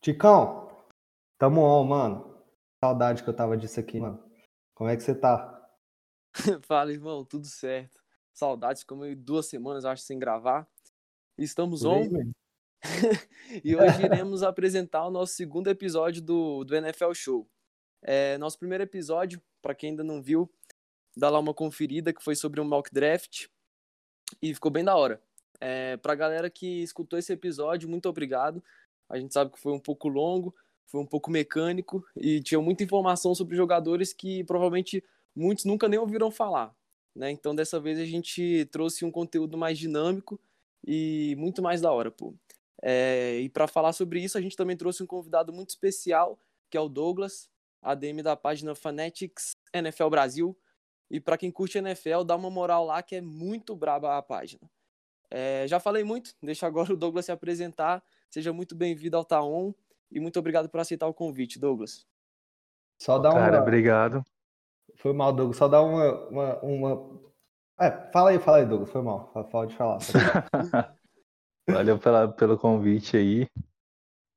Ticão, tamo on, mano. Saudade que eu tava disso aqui, mano. Como é que você tá? Fala, irmão, tudo certo. Saudades, como duas semanas, acho, sem gravar. Estamos on. e hoje iremos apresentar o nosso segundo episódio do, do NFL Show. É, nosso primeiro episódio, para quem ainda não viu, dá lá uma conferida que foi sobre um mock draft e ficou bem da hora. É, pra galera que escutou esse episódio, muito obrigado. A gente sabe que foi um pouco longo, foi um pouco mecânico e tinha muita informação sobre jogadores que provavelmente muitos nunca nem ouviram falar. Né? Então dessa vez a gente trouxe um conteúdo mais dinâmico e muito mais da hora, pô. É, e para falar sobre isso, a gente também trouxe um convidado muito especial, que é o Douglas, ADM da página Fanatics NFL Brasil. E para quem curte NFL, dá uma moral lá que é muito braba a página. É, já falei muito, deixa agora o Douglas se apresentar. Seja muito bem-vindo ao Taon e muito obrigado por aceitar o convite, Douglas. Só dá Cara, uma... obrigado. Foi mal, Douglas. Só dá uma, uma, uma... É, fala aí, fala aí, Douglas. Foi mal. Pode falar. Valeu pela, pelo convite aí.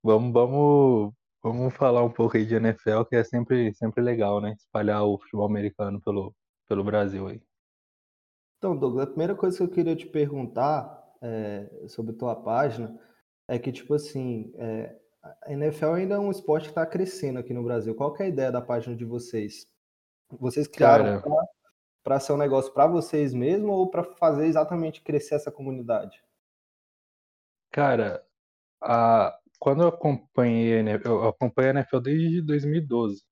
Vamos, vamos, vamos falar um pouco aí de NFL, que é sempre, sempre legal, né? Espalhar o futebol americano pelo, pelo Brasil aí. Então, Douglas, a primeira coisa que eu queria te perguntar é, sobre a tua página é que, tipo assim, é, a NFL ainda é um esporte que está crescendo aqui no Brasil. Qual é a ideia da página de vocês? Vocês criaram para ser um negócio para vocês mesmo ou para fazer exatamente crescer essa comunidade? Cara, a, quando eu acompanhei, eu acompanhei a NFL desde 2012.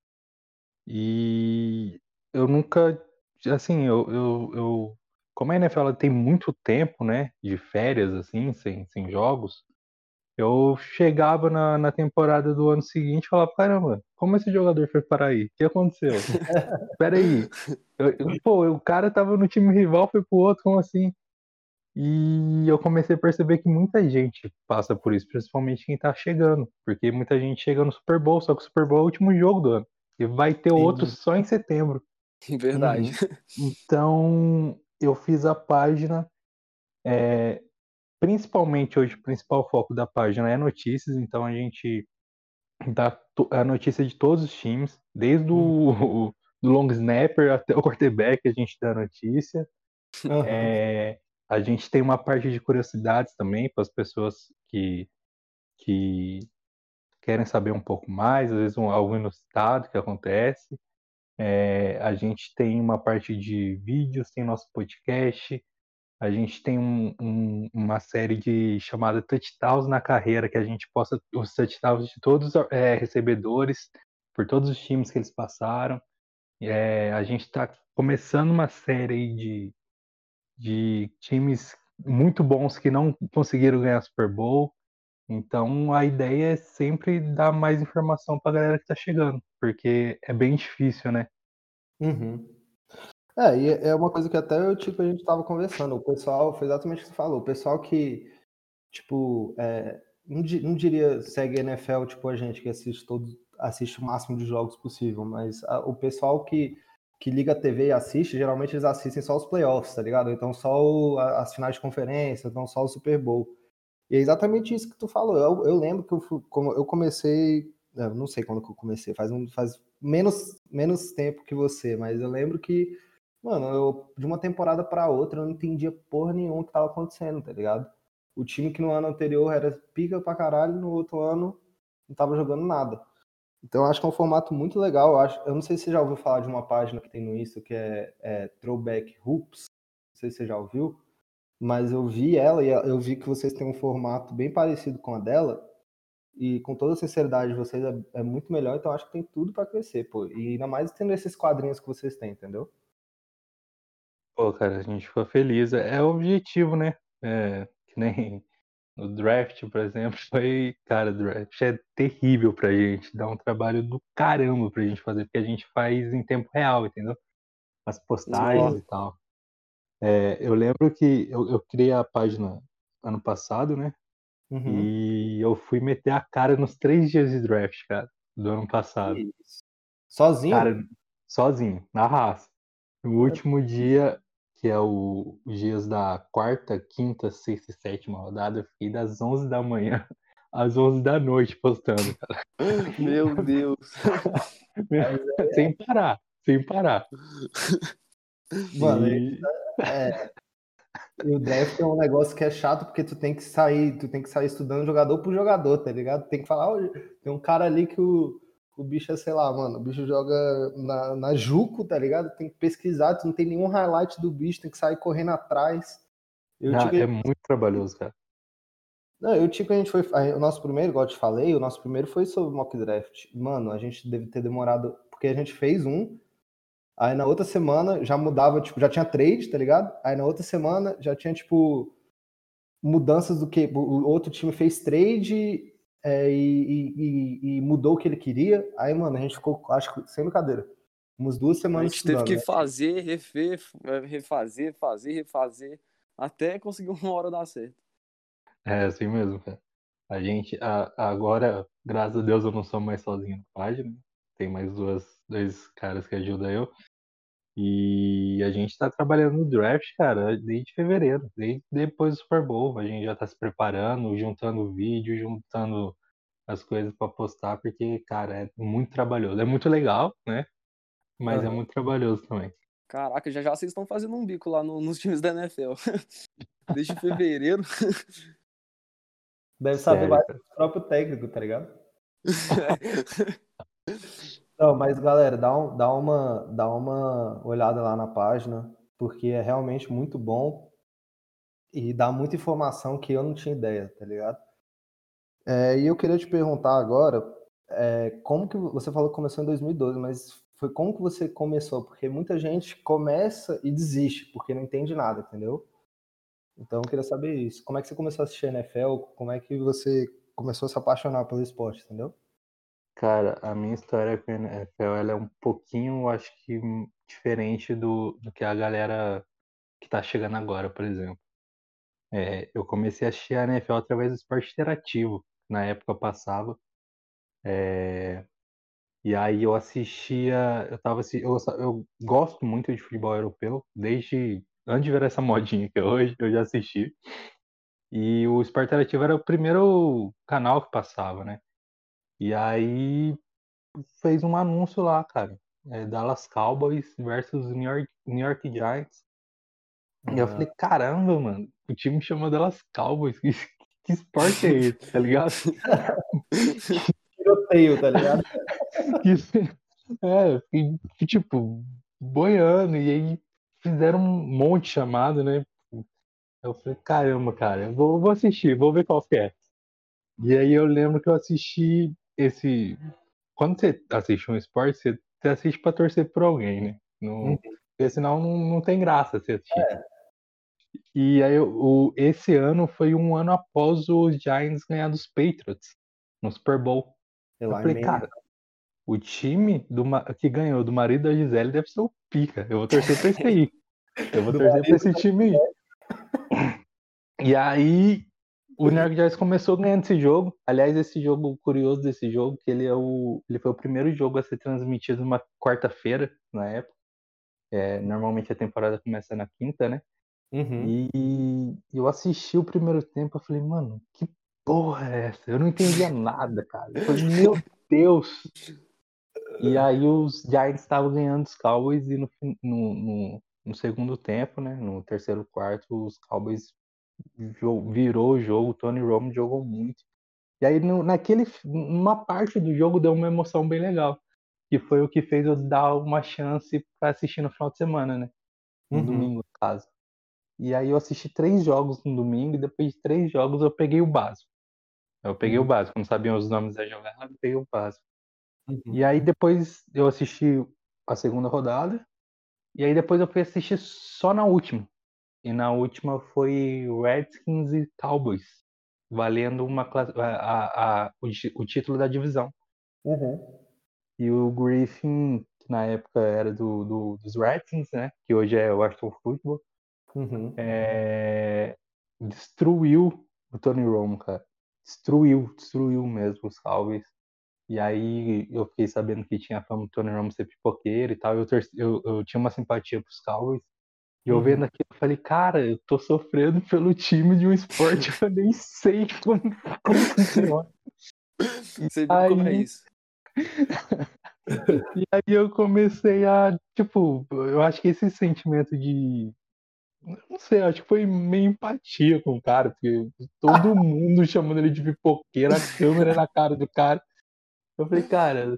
E eu nunca, assim, eu, eu, eu como a NFL tem muito tempo, né, de férias, assim, sem, sem jogos, eu chegava na, na temporada do ano seguinte e falava, caramba, como esse jogador foi parar aí? O que aconteceu? Peraí. Eu, eu, pô, o cara tava no time rival, foi pro outro, como assim? E eu comecei a perceber que muita gente passa por isso, principalmente quem tá chegando. Porque muita gente chega no Super Bowl, só que o Super Bowl é o último jogo do ano. E vai ter outro só em setembro. Verdade. Uhum. Então, eu fiz a página. É, principalmente hoje, o principal foco da página é notícias, então a gente dá a notícia de todos os times, desde o uhum. do long snapper até o quarterback, a gente dá a notícia. Uhum. É, a gente tem uma parte de curiosidades também para as pessoas que, que querem saber um pouco mais, às vezes um, algo inusitado que acontece. É, a gente tem uma parte de vídeos, tem nosso podcast, a gente tem um, um, uma série de chamada Touchdowns na carreira, que a gente posta os touchdowns de todos os é, recebedores, por todos os times que eles passaram. É, a gente está começando uma série de de times muito bons que não conseguiram ganhar Super Bowl. Então a ideia é sempre dar mais informação para a galera que está chegando, porque é bem difícil, né? Uhum. É, e é uma coisa que até eu, tipo, a gente estava conversando. O pessoal, foi exatamente o que você falou. O pessoal que, tipo, é, não, não, diria segue NFL, tipo, a gente que assiste todos, assiste o máximo de jogos possível, mas a, o pessoal que que liga a TV e assiste, geralmente eles assistem só os playoffs, tá ligado? Então só o, as finais de conferência, então só o Super Bowl. E é exatamente isso que tu falou. Eu, eu lembro que eu, como eu comecei, eu não sei quando que eu comecei, faz, um, faz menos, menos tempo que você, mas eu lembro que, mano, eu, de uma temporada para outra eu não entendia porra nenhuma que tava acontecendo, tá ligado? O time que no ano anterior era pica pra caralho, no outro ano não tava jogando nada. Então, acho que é um formato muito legal. Eu, acho, eu não sei se você já ouviu falar de uma página que tem no Insta que é, é Throwback Hoops. Não sei se você já ouviu. Mas eu vi ela e eu vi que vocês têm um formato bem parecido com a dela. E com toda a sinceridade de vocês é, é muito melhor. Então, acho que tem tudo para crescer, pô. E ainda mais tendo esses quadrinhos que vocês têm, entendeu? Pô, cara, a gente ficou feliz. É o objetivo, né? É, que nem no draft, por exemplo, foi, cara, o draft é terrível pra gente, dá um trabalho do caramba pra gente fazer, porque a gente faz em tempo real, entendeu? As postagens Nossa. e tal. É, eu lembro que eu, eu, criei a página ano passado, né? Uhum. E eu fui meter a cara nos três dias de draft, cara, do ano passado. Sozinho? Cara, sozinho, na raça. No último dia, que é o, os dias da quarta, quinta, sexta e sétima rodada, eu fiquei das 11 da manhã às 11 da noite postando, cara. Meu Deus. sem parar, sem parar. Mano, e... é, e o draft é um negócio que é chato porque tu tem que sair, tu tem que sair estudando jogador por jogador, tá ligado? Tem que falar, oh, tem um cara ali que o, o bicho é, sei lá, mano, o bicho joga na, na Juco, tá ligado? Tem que pesquisar, tu não tem nenhum highlight do bicho, tem que sair correndo atrás. Eu ah, É muito trabalhoso, cara. Não, eu tipo, a gente foi. o nosso primeiro, igual eu te falei, o nosso primeiro foi sobre mock draft. Mano, a gente deve ter demorado. Porque a gente fez um, aí na outra semana já mudava, tipo, já tinha trade, tá ligado? Aí na outra semana já tinha, tipo, mudanças do que. O outro time fez trade é, e, e, e, mudou o que ele queria. Aí, mano, a gente ficou, acho que, sem brincadeira, umas duas semanas. A gente teve que né? fazer, refer, refazer, fazer, refazer, até conseguir uma hora dar certo. É assim mesmo, cara. A gente, a, agora, graças a Deus, eu não sou mais sozinho na página. Tem mais duas, dois caras que ajudam eu. E a gente tá trabalhando no draft, cara, desde fevereiro, desde depois do Super Bowl. A gente já tá se preparando, juntando vídeo, juntando as coisas para postar, porque, cara, é muito trabalhoso. É muito legal, né? Mas uhum. é muito trabalhoso também. Caraca, já já vocês estão fazendo um bico lá no, nos times da NFL. Desde fevereiro. Deve saber Sério? mais do próprio técnico, tá ligado? Não, mas galera, dá, um, dá, uma, dá uma olhada lá na página, porque é realmente muito bom e dá muita informação que eu não tinha ideia, tá ligado? É, e eu queria te perguntar agora, é, como que você falou que começou em 2012, mas foi como que você começou? Porque muita gente começa e desiste, porque não entende nada, entendeu? Então eu queria saber isso. Como é que você começou a assistir NFL? Como é que você começou a se apaixonar pelo esporte, entendeu? Cara, a minha história com a NFL ela é um pouquinho, acho que, diferente do, do que a galera que tá chegando agora, por exemplo. É, eu comecei a assistir a NFL através do esporte interativo. Na época passava. É, e aí eu assistia, eu tava eu, eu gosto muito de futebol europeu, desde antes de ver essa modinha que é hoje, eu já assisti. E o Esporte Interativo era o primeiro canal que passava, né? E aí fez um anúncio lá, cara. É Dallas Cowboys versus New York, New York Giants. Uhum. E eu falei, caramba, mano, o time chama Dallas Cowboys. Que, que esporte é esse, tá ligado? Tiroteio, tá ligado? é, que, tipo, boiando, e aí fizeram um monte de chamado, né? Eu falei, caramba, cara, eu vou, vou assistir, vou ver qual que é. E aí eu lembro que eu assisti esse. Quando você assiste um esporte, você, você assiste pra torcer por alguém, né? Não, uhum. Porque senão não, não tem graça você assistir. É. E aí o, esse ano foi um ano após os Giants ganhar dos Patriots no Super Bowl. Eu, eu falei, cara, o time do, que ganhou do marido da Gisele deve ser o pica. Eu vou torcer pra esse aí. Eu vou torcer pra esse time aí. E aí, o New York Giants começou ganhando esse jogo. Aliás, esse jogo, curioso desse jogo, que ele, é o, ele foi o primeiro jogo a ser transmitido numa quarta-feira, na época. É, normalmente a temporada começa na quinta, né? Uhum. E eu assisti o primeiro tempo, eu falei, mano, que porra é essa? Eu não entendia nada, cara. Eu falei, meu Deus! E aí os Giants estavam ganhando os Cowboys e no, no, no, no, segundo tempo, né? No terceiro quarto, os Cowboys virou o jogo, o Tony Romo jogou muito. E aí no, naquele, numa parte do jogo deu uma emoção bem legal. Que foi o que fez eu dar uma chance para assistir no final de semana, né? No uhum. domingo, no caso. E aí eu assisti três jogos no domingo e depois de três jogos eu peguei o básico. Eu peguei uhum. o básico, não sabia os nomes da jogada, eu peguei o básico. Uhum. E aí depois eu assisti a segunda rodada. E aí depois eu fui assistir só na última. E na última foi Redskins e Cowboys. Valendo uma a, a, a, o, o, título da divisão. Uhum. E o Griffin, que na época era do, do, dos Redskins, né? Que hoje é o Washington Football. Uhum. É, destruiu o Tony Romo, cara. Destruiu, destruiu mesmo os Cowboys. E aí eu fiquei sabendo que tinha a fama do Tony Romo ser pipoqueiro e tal. Eu, eu, eu tinha uma simpatia pros Cowboys. E eu vendo aquilo, eu falei, cara, eu tô sofrendo pelo time de um esporte que eu nem sei como, como funciona. Você viu como é isso? e aí eu comecei a, tipo, eu acho que esse sentimento de. Não sei, acho que foi meio empatia com o cara, porque todo mundo chamando ele de pipoqueiro, a câmera na cara do cara. Eu falei, cara,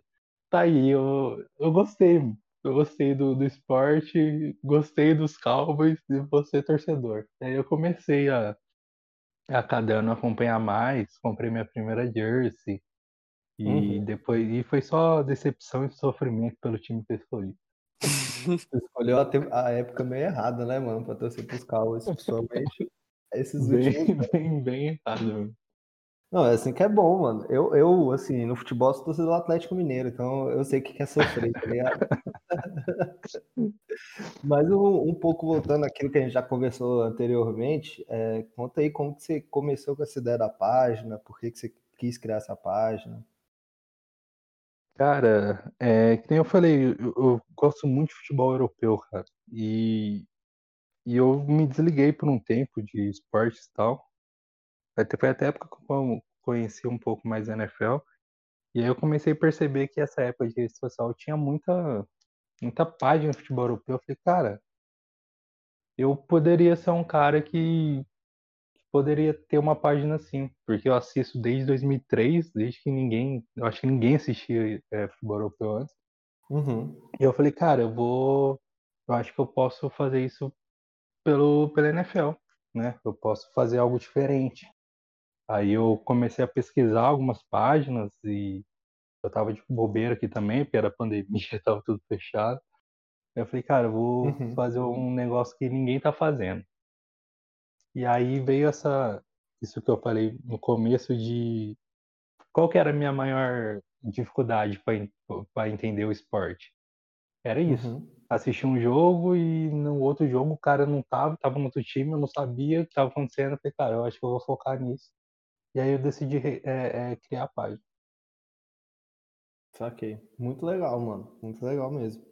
tá aí, eu, eu gostei, eu gostei do, do esporte, gostei dos Cowboys e você torcedor. Aí eu comecei a, a cada ano acompanhar mais, comprei minha primeira jersey, e uhum. depois e foi só decepção e sofrimento pelo time que eu escolhi. Você escolheu a, a, época meio errada, né, mano, pra torcer pros Cowboys, principalmente esses bem, últimos. Bem, bem errado, mano. Não, é assim que é bom, mano. Eu, eu assim, no futebol sou torcedor do Atlético Mineiro, então eu sei o que é sofrer, tá ligado? Mas um, um, pouco voltando àquilo que a gente já conversou anteriormente, é, conta aí como que você começou com essa ideia da página, por que, que você quis criar essa página. Cara, é, que nem eu falei, eu, eu, gosto muito de futebol europeu, cara. E, e eu me desliguei por um tempo de esportes e tal. Foi até a época que eu conheci um pouco mais a NFL. E aí eu comecei a perceber que essa época de rede social tinha muita, muita página de futebol europeu. Eu falei, cara, eu poderia ser um cara que poderia ter uma página assim, porque eu assisto desde 2003, desde que ninguém, eu acho que ninguém assistia é, futebol europeu antes. Uhum. E eu falei, cara, eu vou, eu acho que eu posso fazer isso pelo pela NFL, né? Eu posso fazer algo diferente. Aí eu comecei a pesquisar algumas páginas e eu tava de bobeira aqui também, porque era pandemia, tava tudo fechado. Aí eu falei, cara, eu vou uhum. fazer um negócio que ninguém tá fazendo. E aí veio essa isso que eu falei no começo de qual que era a minha maior dificuldade para entender o esporte. Era isso. Uhum. Assistir um jogo e no outro jogo o cara não tava, tava no outro time, eu não sabia o que estava acontecendo. Eu falei, cara, eu acho que eu vou focar nisso. E aí eu decidi é, é, criar a página. Saquei. Muito legal, mano. Muito legal mesmo.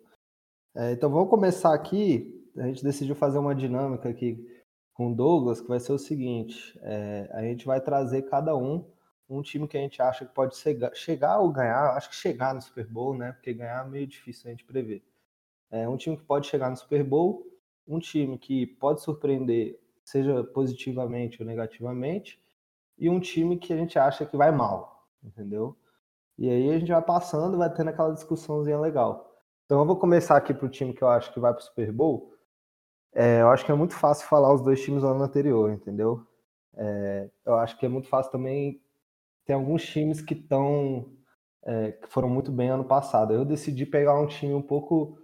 É, então vamos começar aqui. A gente decidiu fazer uma dinâmica aqui com o Douglas, que vai ser o seguinte: é, a gente vai trazer cada um um time que a gente acha que pode chegar, chegar ou ganhar, acho que chegar no Super Bowl, né? Porque ganhar é meio difícil a gente prever. É um time que pode chegar no Super Bowl, um time que pode surpreender, seja positivamente ou negativamente, e um time que a gente acha que vai mal, entendeu? E aí a gente vai passando, vai tendo aquela discussãozinha legal. Então eu vou começar aqui pro time que eu acho que vai pro Super Bowl. É, eu acho que é muito fácil falar os dois times do ano anterior, entendeu? É, eu acho que é muito fácil também. Tem alguns times que estão. É, que foram muito bem ano passado. Eu decidi pegar um time um pouco.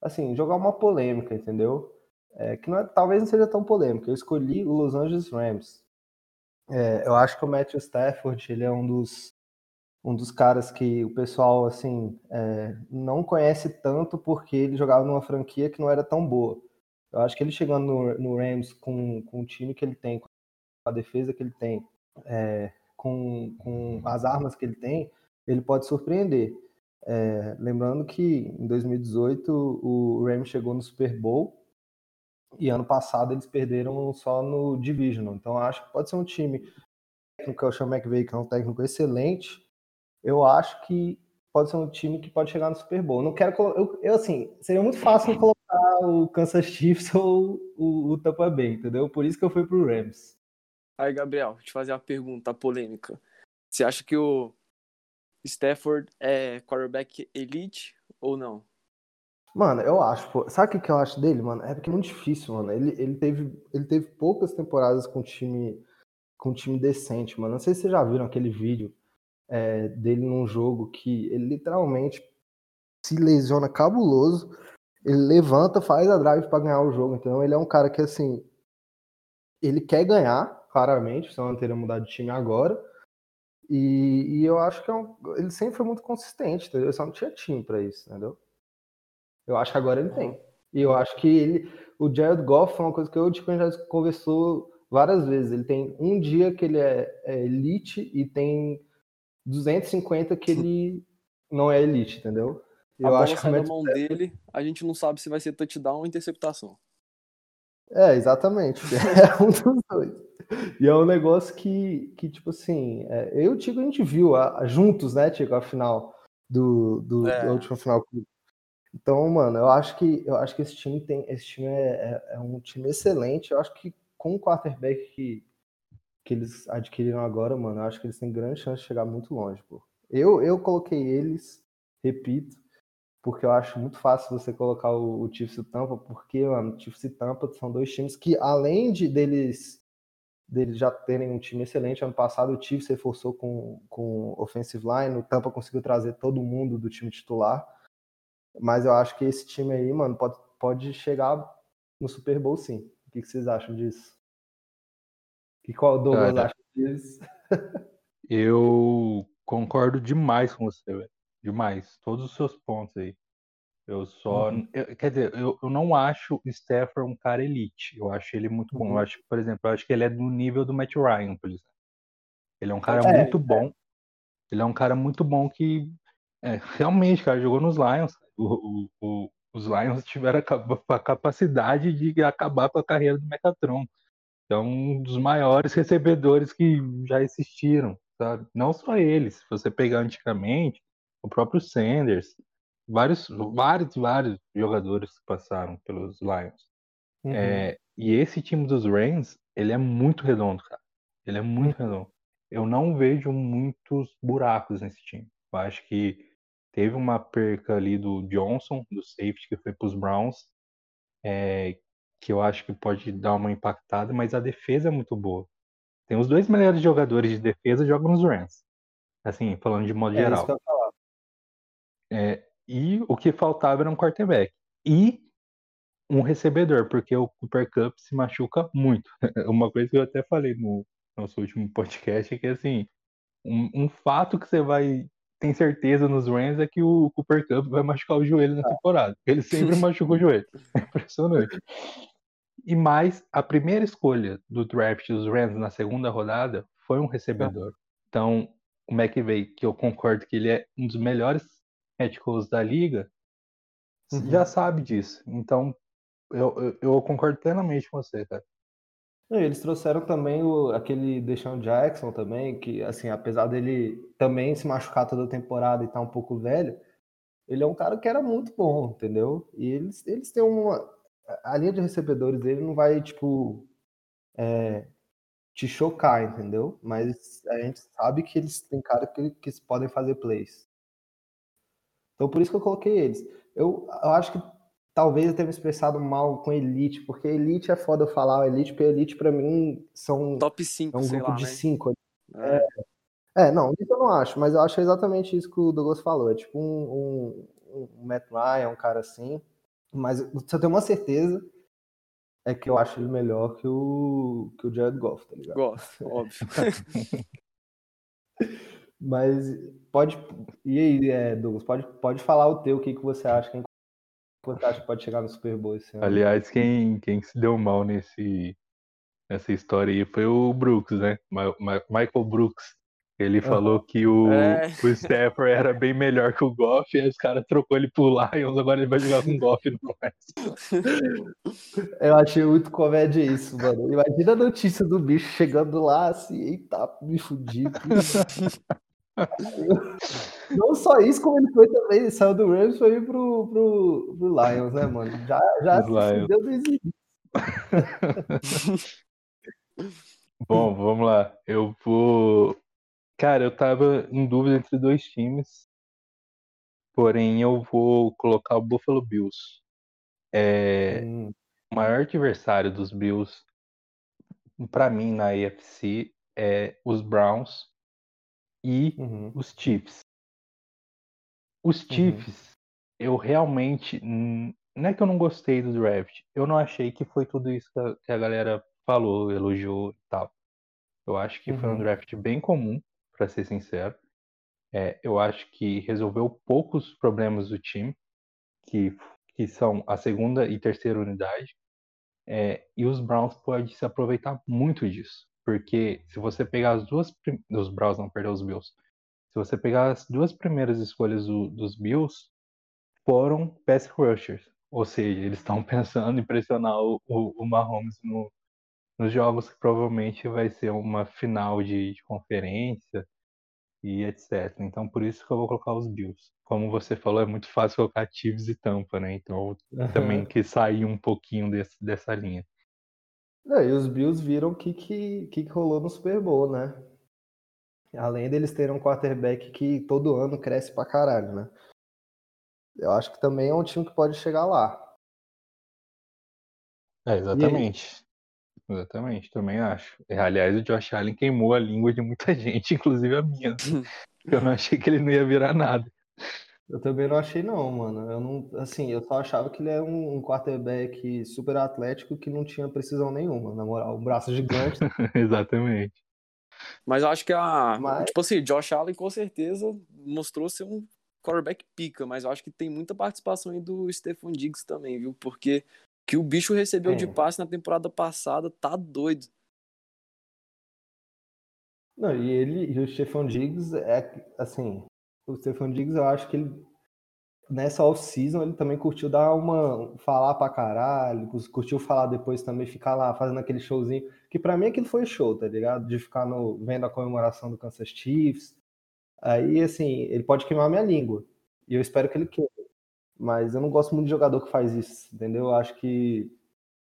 Assim, jogar uma polêmica, entendeu? É, que não é, talvez não seja tão polêmica. Eu escolhi o Los Angeles Rams. É, eu acho que o Matthew Stafford ele é um dos um dos caras que o pessoal assim é, não conhece tanto porque ele jogava numa franquia que não era tão boa. Eu acho que ele chegando no, no Rams com, com o time que ele tem, com a defesa que ele tem, é, com, com as armas que ele tem, ele pode surpreender. É, lembrando que em 2018 o Rams chegou no Super Bowl e ano passado eles perderam só no Divisional. Então acho que pode ser um time técnico, é o Sean McVay, que é um técnico excelente. Eu acho que pode ser um time que pode chegar no Super Bowl. Não quero eu, eu assim, seria muito fácil colocar o Kansas Chiefs ou o, o Tampa Bay, entendeu? Por isso que eu fui pro Rams. Aí, Gabriel, te fazer uma pergunta polêmica. Você acha que o Stafford é quarterback elite ou não? Mano, eu acho, pô. Sabe o que eu acho dele, mano? É porque é muito difícil, mano. Ele, ele, teve, ele teve poucas temporadas com time com time decente, mano. Não sei se vocês já viram aquele vídeo é, dele num jogo que ele literalmente se lesiona cabuloso ele levanta, faz a drive para ganhar o jogo. Então ele é um cara que assim, ele quer ganhar, claramente, senão não teria mudado de time agora. E, e eu acho que é um, ele sempre foi muito consistente, entendeu? Ele só não tinha time para isso, entendeu? Eu acho que agora ele tem. E eu acho que ele, o Jared Goff foi uma coisa que eu tipo, já conversou várias vezes. Ele tem um dia que ele é, é elite e tem 250 que ele não é elite, entendeu? Eu a bola acho que sai da mão dele, a gente não sabe se vai ser touchdown ou interceptação. É, exatamente. É um dos dois. E é um negócio que, que tipo assim, é, eu e o Tico a gente viu a, a, juntos, né, Tico, a final do, do, é. do último final. Então, mano, eu acho que eu acho que esse time tem, esse time é, é, é um time excelente. Eu acho que com o quarterback que, que eles adquiriram agora, mano, eu acho que eles têm grande chance de chegar muito longe, pô. Eu, eu coloquei eles, repito, porque eu acho muito fácil você colocar o, o Chiefs e o Tampa, porque, mano, o Chiefs e Tampa são dois times que, além de deles deles já terem um time excelente, ano passado o Chiefs reforçou com, com offensive line, o Tampa conseguiu trazer todo mundo do time titular, mas eu acho que esse time aí, mano, pode, pode chegar no Super Bowl sim. O que, que vocês acham disso? Que qual Douglas Cara, acha disso? eu concordo demais com você, velho. Demais. Todos os seus pontos aí. Eu só. Uhum. Eu, quer dizer, eu, eu não acho o Stafford um cara elite. Eu acho ele muito bom. Uhum. Eu acho, por exemplo, eu acho que ele é do nível do Matt Ryan, por exemplo. Ele é um cara é, muito é. bom. Ele é um cara muito bom que. É, realmente, cara, jogou nos Lions. O, o, os Lions tiveram a, a capacidade de acabar com a carreira do Metatron. Então, um dos maiores recebedores que já existiram, sabe? Não só eles. Se você pegar antigamente, o próprio Sanders, vários, vários, vários jogadores que passaram pelos Lions. Uhum. É, e esse time dos Rams, ele é muito redondo, cara. Ele é muito uhum. redondo. Eu não vejo muitos buracos nesse time. Eu acho que teve uma perca ali do Johnson, do safety, que foi para os Browns, é, que eu acho que pode dar uma impactada, mas a defesa é muito boa. Tem os dois melhores jogadores de defesa jogam nos Rams. Assim, falando de modo é geral. É, e o que faltava era um quarterback. E um recebedor, porque o Cooper Cup se machuca muito. Uma coisa que eu até falei no nosso último podcast é que, assim, um, um fato que você vai tem certeza nos Rams é que o Cooper Cup vai machucar o joelho na temporada. Ele sempre machuca o joelho. É impressionante. E mais, a primeira escolha do draft dos Rams na segunda rodada foi um recebedor. Então, o McVay, que eu concordo que ele é um dos melhores coach da liga uhum. já sabe disso. Então, eu, eu, eu, concordo plenamente com você, cara. Eles trouxeram também o, aquele Deshaun Jackson também, que, assim, apesar dele também se machucar toda a temporada e estar tá um pouco velho, ele é um cara que era muito bom, entendeu? E eles, eles têm uma... A linha de recebedores dele não vai, tipo, é, te chocar, entendeu? Mas a gente sabe que eles têm cara que, que podem fazer plays. Então por isso que eu coloquei eles. Eu, eu acho que talvez eu tenha me expressado mal com Elite, porque Elite é foda eu falar Elite, porque Elite para mim são top 5, é um grupo lá, de 5. Né? É. é. não, isso eu não acho, mas eu acho exatamente isso que o Douglas falou. É tipo um, um, um Matt Ryan, um cara assim. Mas se eu tenho uma certeza, é que eu acho ele melhor que o, que o Jared Goff, tá ligado? Goff, óbvio. Mas pode. E aí, é, Douglas, pode, pode falar o teu, o que, que você acha? Quem você acha que pode chegar no Super Bowl esse ano? Aliás, quem, quem se deu mal nesse, nessa história aí foi o Brooks, né? Michael Brooks. Ele falou que o, é. o Stafford era bem melhor que o Goff, e aí os caras trocou ele pro Lions, agora ele vai jogar com o Goff no mais. Eu achei muito comédia isso, mano. Imagina a notícia do bicho chegando lá assim, eita, me fudi. Não só isso, como ele foi também, ele saiu do Rams foi pro, pro, pro Lions, né, mano? Já, já se deu desde Bom, vamos lá. Eu vou. Cara, eu tava em dúvida entre dois times. Porém, eu vou colocar o Buffalo Bills. É... Hum. O maior adversário dos Bills, para mim, na AFC, é os Browns e uhum. os Chiefs. Os uhum. Chiefs, uhum. eu realmente. Não é que eu não gostei do draft. Eu não achei que foi tudo isso que a, galera falou, elogiou e tal. Eu acho que uhum. foi um uhum. draft bem comum, para ser sincero. É, eu acho que resolveu poucos problemas do time, que, que são a segunda e terceira unidade. É, e os Browns podem se aproveitar muito disso. Porque se você pegar as duas. Os Browns, não, perdeu os Bills. Se você pegar as duas primeiras escolhas do, dos Bills, foram pass rushers. Ou seja, eles estão pensando em pressionar o, o, o Mahomes no, nos jogos que provavelmente vai ser uma final de, de, conferência e etc. Então por isso que eu vou colocar os Bills. Como você falou, é muito fácil colocar Chiefs e Tampa, né? Então também que sair um pouquinho desse, dessa linha. É, e os Bills viram o que, que, que rolou no Super Bowl, né? Além deles terem um quarterback que todo ano cresce pra caralho, né? Eu acho que também é um time que pode chegar lá. É, exatamente. Exatamente, também acho. Aliás, o Josh Allen queimou a língua de muita gente, inclusive a minha. Né? eu não achei que ele não ia virar nada. Eu também não achei não, mano. Eu não, assim, eu só achava que ele é um, um quarterback super atlético que não tinha precisão nenhuma, na moral, um braço gigante. Exatamente. Mas eu acho que a, mas... tipo assim, Josh Allen com certeza mostrou ser um quarterback pica, mas eu acho que tem muita participação aí do Stephon Diggs também, viu? Porque que o bicho recebeu é. de passe na temporada passada tá doido. Não, e ele e o Stephon Diggs é assim, o Stephon Diggs eu acho que ele nessa off-season ele também curtiu dar uma falar pra caralho, curtiu falar depois também ficar lá fazendo aquele showzinho, que para mim aquilo foi show, tá ligado? De ficar no vendo a comemoração do Kansas Chiefs. Aí assim, ele pode queimar minha língua. E eu espero que ele queime. Mas eu não gosto muito de jogador que faz isso, entendeu? Eu acho que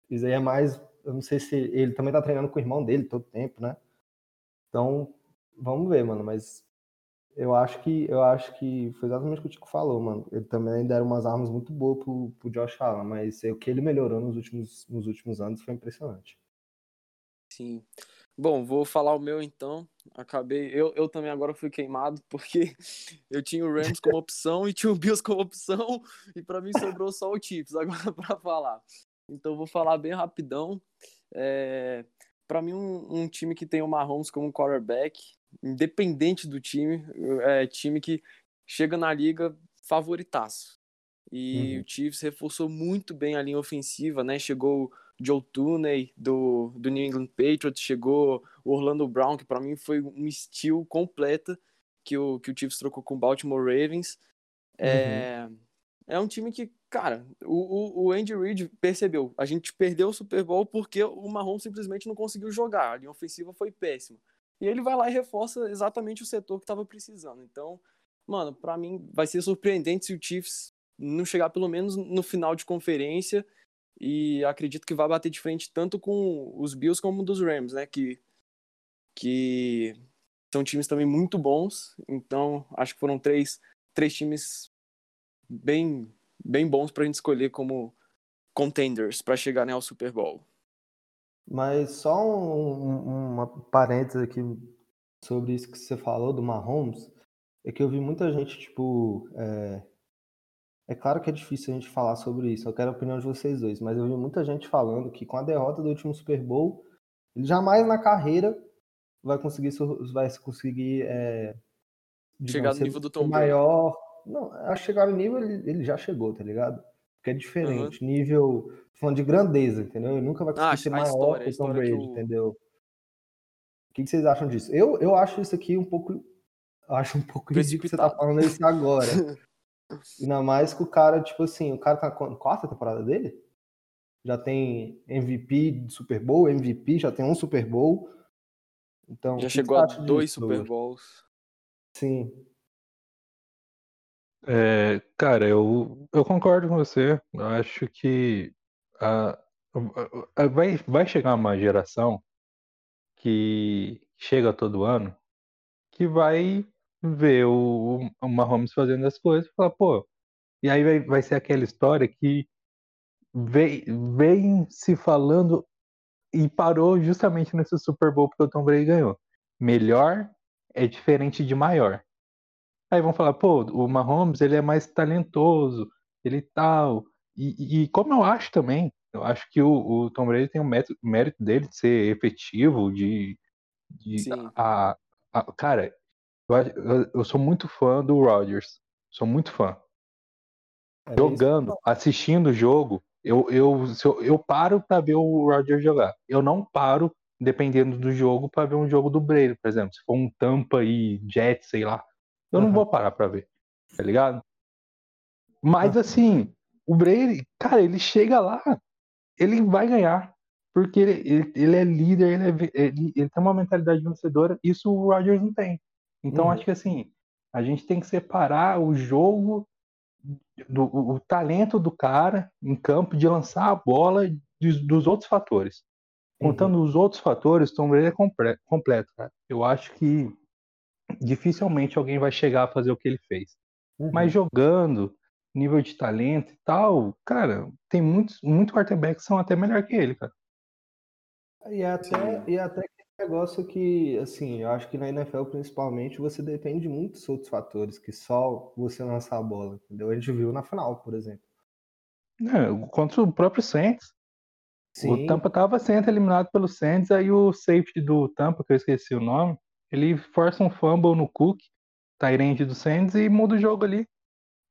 isso aí é mais. Eu não sei se ele também tá treinando com o irmão dele todo tempo, né? Então, vamos ver, mano. Mas eu acho que eu acho que foi exatamente o que o Tico falou, mano. Ele também deram umas armas muito boas pro, pro Josh Allen, mas o que ele melhorou nos últimos, nos últimos anos foi impressionante. Sim. Bom, vou falar o meu então. Acabei. Eu, eu também agora fui queimado, porque eu tinha o Rams como opção e tinha o Bills como opção, e para mim sobrou só o Chiefs agora para falar. Então vou falar bem rapidão. É, para mim, um, um, time que tem o Mahomes como quarterback, independente do time, é time que chega na liga favoritaço. E uhum. o Chiefs reforçou muito bem a linha ofensiva, né? Chegou Joe Tooney do, do New England Patriots, chegou o Orlando Brown, que para mim foi um estilo completa que o, que o Chiefs trocou com o Baltimore Ravens. É, uhum. é um time que, cara, o, o Andy Reid percebeu, a gente perdeu o Super Bowl porque o Mahomes simplesmente não conseguiu jogar, a linha ofensiva foi péssima. E ele vai lá e reforça exatamente o setor que estava precisando. Então, mano, para mim vai ser surpreendente se o Chiefs não chegar pelo menos no final de conferência e acredito que vai bater de frente tanto com os Bills como dos Rams, né? Que, que são times também muito bons. Então, acho que foram três, três times bem, bem bons para a gente escolher como contenders para chegar né, ao Super Bowl. Mas só um, uma parêntese aqui sobre isso que você falou do Mahomes, é que eu vi muita gente, tipo, é, é claro que é difícil a gente falar sobre isso, eu quero a opinião de vocês dois, mas eu vi muita gente falando que com a derrota do último Super Bowl, ele jamais na carreira vai conseguir, vai conseguir é, chegar no nível do Tom maior. Não, a chegar no nível ele, ele, já chegou, tá ligado? Porque é diferente. Uhum. Nível, falando de grandeza, entendeu? Ele nunca vai conseguir ah, ser maior história, que o Tom Brady, o... entendeu? O que, que vocês acham disso? Eu, eu acho isso aqui um pouco. Acho um pouco ridículo você tá falando isso agora. Ainda mais que o cara, tipo assim, o cara tá na quarta temporada dele. Já tem MVP de Super Bowl, MVP, já tem um Super Bowl. Então, já chegou a dois disso, Super Bowls. Sim. É, cara, eu, eu concordo com você. Eu acho que a, a, a, vai, vai chegar uma geração que chega todo ano que vai ver o, o Mahomes fazendo as coisas e falar, pô, e aí vai, vai ser aquela história que vem, vem se falando e parou justamente nesse Super Bowl porque o Tom Brady ganhou. Melhor é diferente de maior. Aí vão falar, pô, o Mahomes ele é mais talentoso, ele tal. E, e como eu acho também, eu acho que o, o Tom Brady tem o mérito, mérito dele de ser efetivo, de, de a, a, cara, eu, eu, sou muito fã do Rodgers. Sou muito fã. É Jogando, assistindo o jogo, eu, eu, eu, eu paro para ver o Rodgers jogar. Eu não paro, dependendo do jogo, para ver um jogo do Brady, por exemplo. Se for um Tampa e Jets, sei lá. Eu uhum. não vou parar para ver. Tá ligado? Mas assim, o Brady, cara, ele chega lá, ele vai ganhar. Porque ele, ele, ele é líder, ele, é, ele, ele, tem uma mentalidade vencedora, isso o Rodgers não tem. Então uhum. acho que assim, a gente tem que separar o jogo, do, o, o talento do cara em campo de lançar a bola de, dos outros fatores. Contando uhum. os outros fatores, Tom Brady é completo, cara. Eu acho que dificilmente alguém vai chegar a fazer o que ele fez. Uhum. Mas jogando, nível de talento e tal, cara, tem muitos, muitos quarterbacks que são até melhor que ele, cara. E até, e até que negócio que, assim, eu acho que na NFL principalmente você depende de muitos outros fatores que só você lançar a bola, entendeu? A gente viu na final, por exemplo. É, contra o próprio Saints. Sim. O Tampa tava sendo eliminado pelo Saints, aí o safety do Tampa, que eu esqueci o nome, ele força um fumble no Cook, Tyrande do Saints, e muda o jogo ali.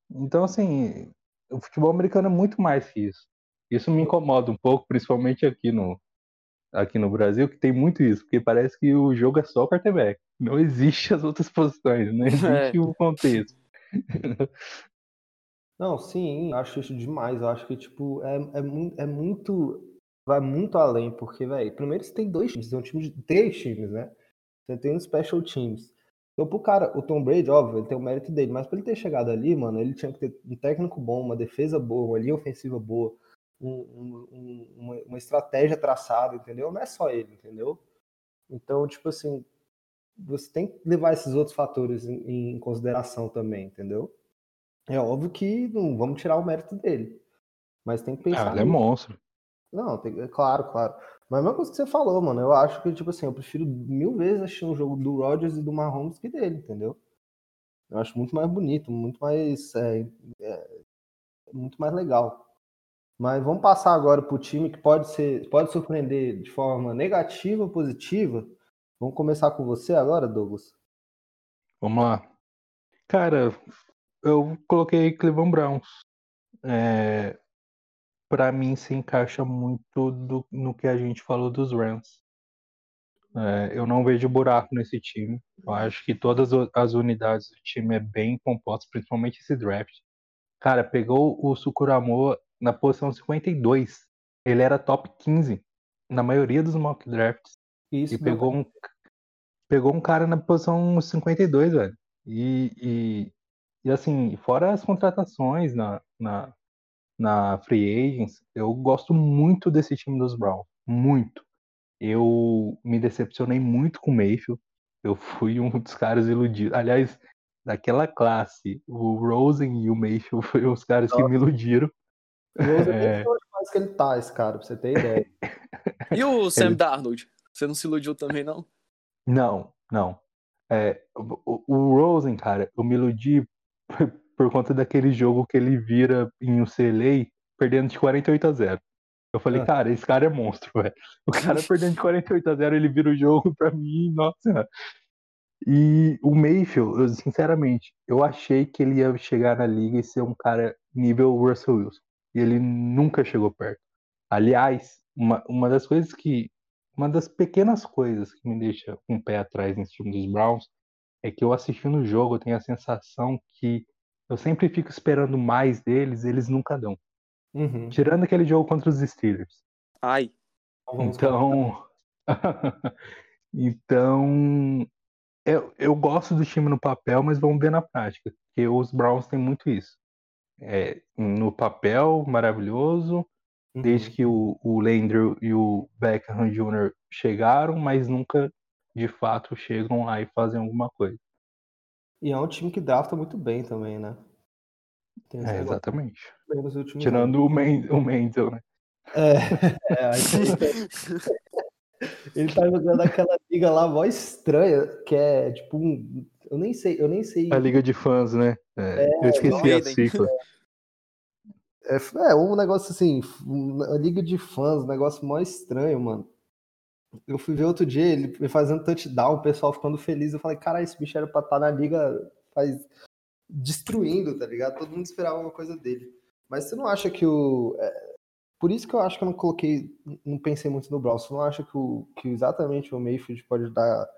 Então, assim, o futebol americano é muito mais que isso. Isso me incomoda um pouco, principalmente aqui no, aqui no Brasil, que tem muito isso, porque parece que o jogo é só o quarterback. Não existe as outras posições, não existe é. o contexto. Não, sim, acho isso demais. Eu acho que, tipo, é, é, é muito. Vai muito além, porque, velho, primeiro você tem dois times, tem um time de três times, né? Você tem um special teams. Então, pro cara, o Tom Brady, óbvio, ele tem o mérito dele, mas pra ele ter chegado ali, mano, ele tinha que ter um técnico bom, uma defesa boa, uma linha ofensiva boa, um, um, uma, uma, estratégia traçada, entendeu? Não é só ele, entendeu? Então, tipo assim, você tem que levar esses outros fatores em, em consideração também, entendeu? É óbvio que não vamos tirar o mérito dele, mas tem que pensar. Ah, ele é monstro. Não, tem, é claro, claro. Mas a mesma coisa que você falou, mano, eu acho que, tipo assim, eu prefiro mil vezes assistir um jogo do Rodgers e do Mahomes que dele, entendeu? Eu acho muito mais bonito, muito mais. É, é, muito mais legal. Mas vamos passar agora para o time que pode ser, pode surpreender de forma negativa ou positiva. Vamos começar com você agora, Douglas. Vamos lá. Cara, eu coloquei Cleveland Browns. É, para mim se encaixa muito do, no que a gente falou dos Rams. É, eu não vejo buraco nesse time. Eu acho que todas as unidades do time é bem composto, principalmente esse draft. Cara, pegou o Sukuramor na posição 52. Ele era top 15 na maioria dos mock drafts. Isso, e pegou um, pegou um cara na posição 52, velho. E, e, e assim, fora as contratações na, na, na Free Agents, eu gosto muito desse time dos Browns. Muito. Eu me decepcionei muito com o Mayfield. Eu fui um dos caras iludidos. Aliás, daquela classe, o Rosen e o Mayfield foram os caras que me iludiram. O Rosen é... mais que ele tá, esse cara, pra você ter ideia. e o Sam ele... Darnold? Você não se iludiu também, não? Não, não. É, o, o Rosen, cara, eu me iludi por conta daquele jogo que ele vira em UCLA perdendo de 48 a 0. Eu falei, ah. cara, esse cara é monstro, velho. O cara perdendo de 48 a 0, ele vira o jogo pra mim, nossa. E o Mayfield, eu, sinceramente, eu achei que ele ia chegar na liga e ser um cara nível Russell Wilson. E ele nunca chegou perto. Aliás, uma, uma das coisas que. Uma das pequenas coisas que me deixa um pé atrás nesse time dos Browns é que eu assistindo o jogo, eu tenho a sensação que eu sempre fico esperando mais deles, eles nunca dão. Uhum. Tirando aquele jogo contra os Steelers. Ai. Então. então. Eu, eu gosto do time no papel, mas vamos ver na prática. Porque os Browns têm muito isso. É, no papel, maravilhoso. Uhum. Desde que o, o Landry e o Beckham Jr. chegaram, mas nunca de fato chegam lá e fazem alguma coisa. E é um time que drafta muito bem também, né? É, exatamente. Tirando o, Mend o Menzel, né? É, é ele tá jogando aquela liga lá mó estranha, que é tipo um. Eu nem sei, eu nem sei. A liga de fãs, né? É, é, eu esqueci a cifra. É, é, um negócio assim, uma liga de fãs, um negócio mó estranho, mano. Eu fui ver outro dia ele fazendo touchdown, o pessoal ficando feliz. Eu falei, cara, esse bicho era pra estar tá na liga faz destruindo, tá ligado? Todo mundo esperava uma coisa dele. Mas você não acha que o. É... Por isso que eu acho que eu não coloquei, não pensei muito no Brown. Você não acha que, o, que exatamente o Mayfield pode dar.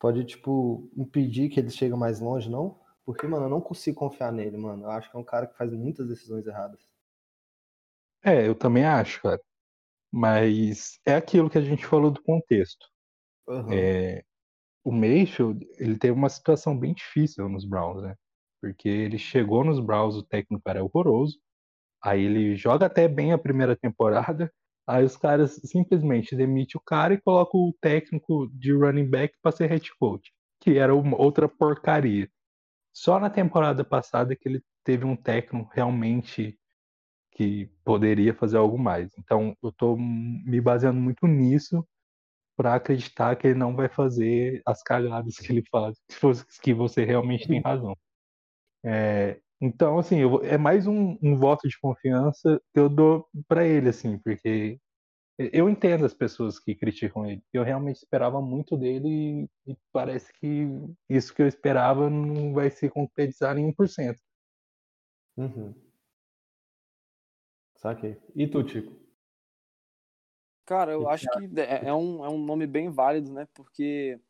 Pode, tipo, impedir que ele chegue mais longe, não? Porque, mano, eu não consigo confiar nele, mano. Eu acho que é um cara que faz muitas decisões erradas. É, eu também acho, cara. Mas é aquilo que a gente falou do contexto. Uhum. É, o Mayfield, ele teve uma situação bem difícil nos Browns, né? Porque ele chegou nos Browns, o técnico era horroroso. Aí ele joga até bem a primeira temporada. Aí os caras simplesmente demitem o cara e colocam o técnico de running back para ser head coach, que era uma outra porcaria. Só na temporada passada que ele teve um técnico realmente que poderia fazer algo mais. Então, eu estou me baseando muito nisso para acreditar que ele não vai fazer as cagadas que ele faz, que você realmente tem razão. É, então, assim, eu, é mais um, um, voto de confiança que eu dou para ele, assim, porque eu entendo as pessoas que criticam ele. Eu realmente esperava muito dele e, e parece que isso que eu esperava não vai se concretizar em 1%. Uhum. Saquei. E tu, Tico? Cara, eu acho que é, é um, é um nome bem válido, né? Porque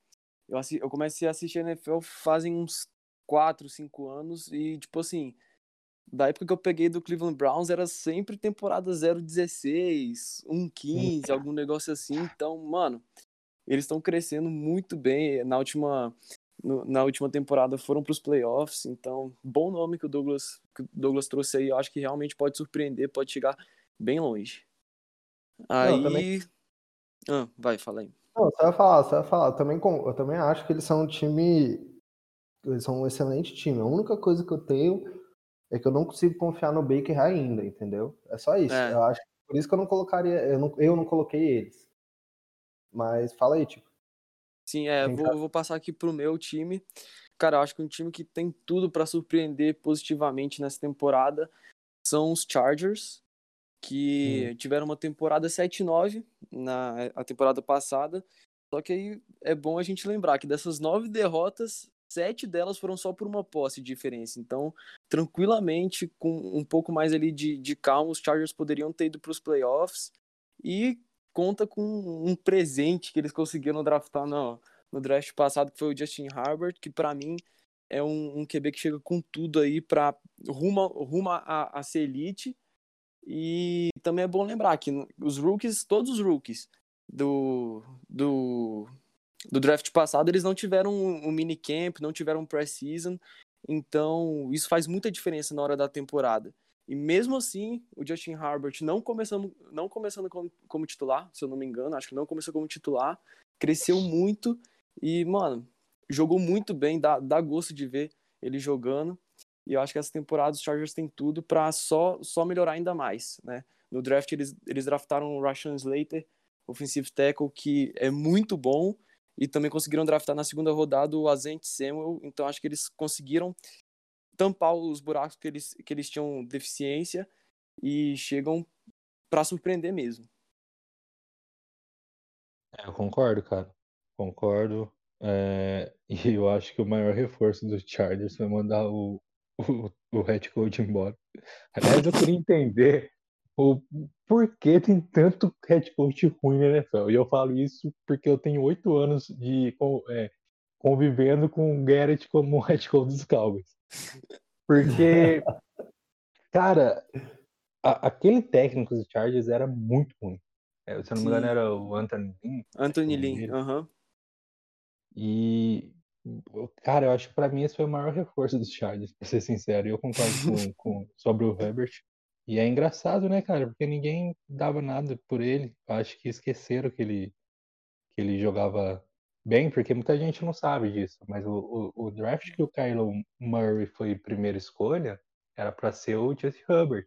eu, eu comecei a assistir NFL fazem uns 4, 5 anos e, tipo assim, da época que eu peguei do Cleveland Browns era sempre temporada 016, 115, algum negócio assim. Então, mano, eles estão crescendo muito bem. Na última, no, na última temporada foram para os playoffs. Então, bom nome que o Douglas, que o Douglas trouxe aí. Eu acho que realmente pode surpreender, pode chegar bem longe. Aí. Não, também... ah, vai, fala aí. Não, você vai falar, você vai falar. Eu também, eu também acho que eles são um time. Eles são um excelente time. A única coisa que eu tenho é que eu não consigo confiar no Baker ainda, entendeu? É só isso. É. Eu acho por isso que eu não colocaria, eu não, eu não coloquei eles. Mas fala aí, tipo. Sim, é, vou, vou passar aqui pro meu time. Cara, eu acho que um time que tem tudo para surpreender positivamente nessa temporada são os Chargers, que hum. tiveram uma temporada 7-9 na a temporada passada. Só que aí é bom a gente lembrar que dessas nove derrotas, sete delas foram só por uma posse de diferença. Então, tranquilamente, com um pouco mais ali de, de calma, os Chargers poderiam ter ido para os playoffs e conta com um presente que eles conseguiram draftar no, no draft passado, que foi o Justin Herbert, que para mim é um, um, QB que chega com tudo aí para rumo, rumo a, a ser elite. E também é bom lembrar que os rookies, todos os rookies do, do do draft passado, eles não tiveram um, um minicamp, não tiveram um pré-season, então isso faz muita diferença na hora da temporada. E mesmo assim, o Justin Herbert não começando, não começando como, como titular, se eu não me engano, acho que não começou como titular, cresceu muito e, mano, jogou muito bem, dá, dá gosto de ver ele jogando. E eu acho que essa temporada os Chargers têm tudo para só, só melhorar ainda mais, né? No draft eles, eles draftaram o Rashan Slater, offensive tackle, que é muito bom e também conseguiram draftar na segunda rodada o Azente Samuel, então acho que eles conseguiram tampar os buracos que eles, que eles tinham deficiência e chegam para surpreender mesmo. É, eu concordo, cara. Concordo. É, e eu acho que o maior reforço dos Chargers foi mandar o, o, o head coach embora. Aliás, eu queria entender o porquê tem tanto head coach ruim na NFL. E eu falo isso porque eu tenho oito anos de é, convivendo com o Garrett como head coach dos Cowboys. Porque, cara, a, aquele técnico dos Chargers era muito ruim. É, se eu não me engano, era o Anthony Lynn. Anthony Lynn, aham. Uhum. E, cara, eu acho que pra mim esse foi o maior reforço dos Chargers, pra ser sincero. Eu concordo com, com, sobre o Herbert. E é engraçado, né, cara? Porque ninguém dava nada por ele. Eu acho que esqueceram que ele, que ele jogava bem, porque muita gente não sabe disso. Mas o, o, o draft que o Kylo Murray foi primeira escolha era para ser o Justin Herbert.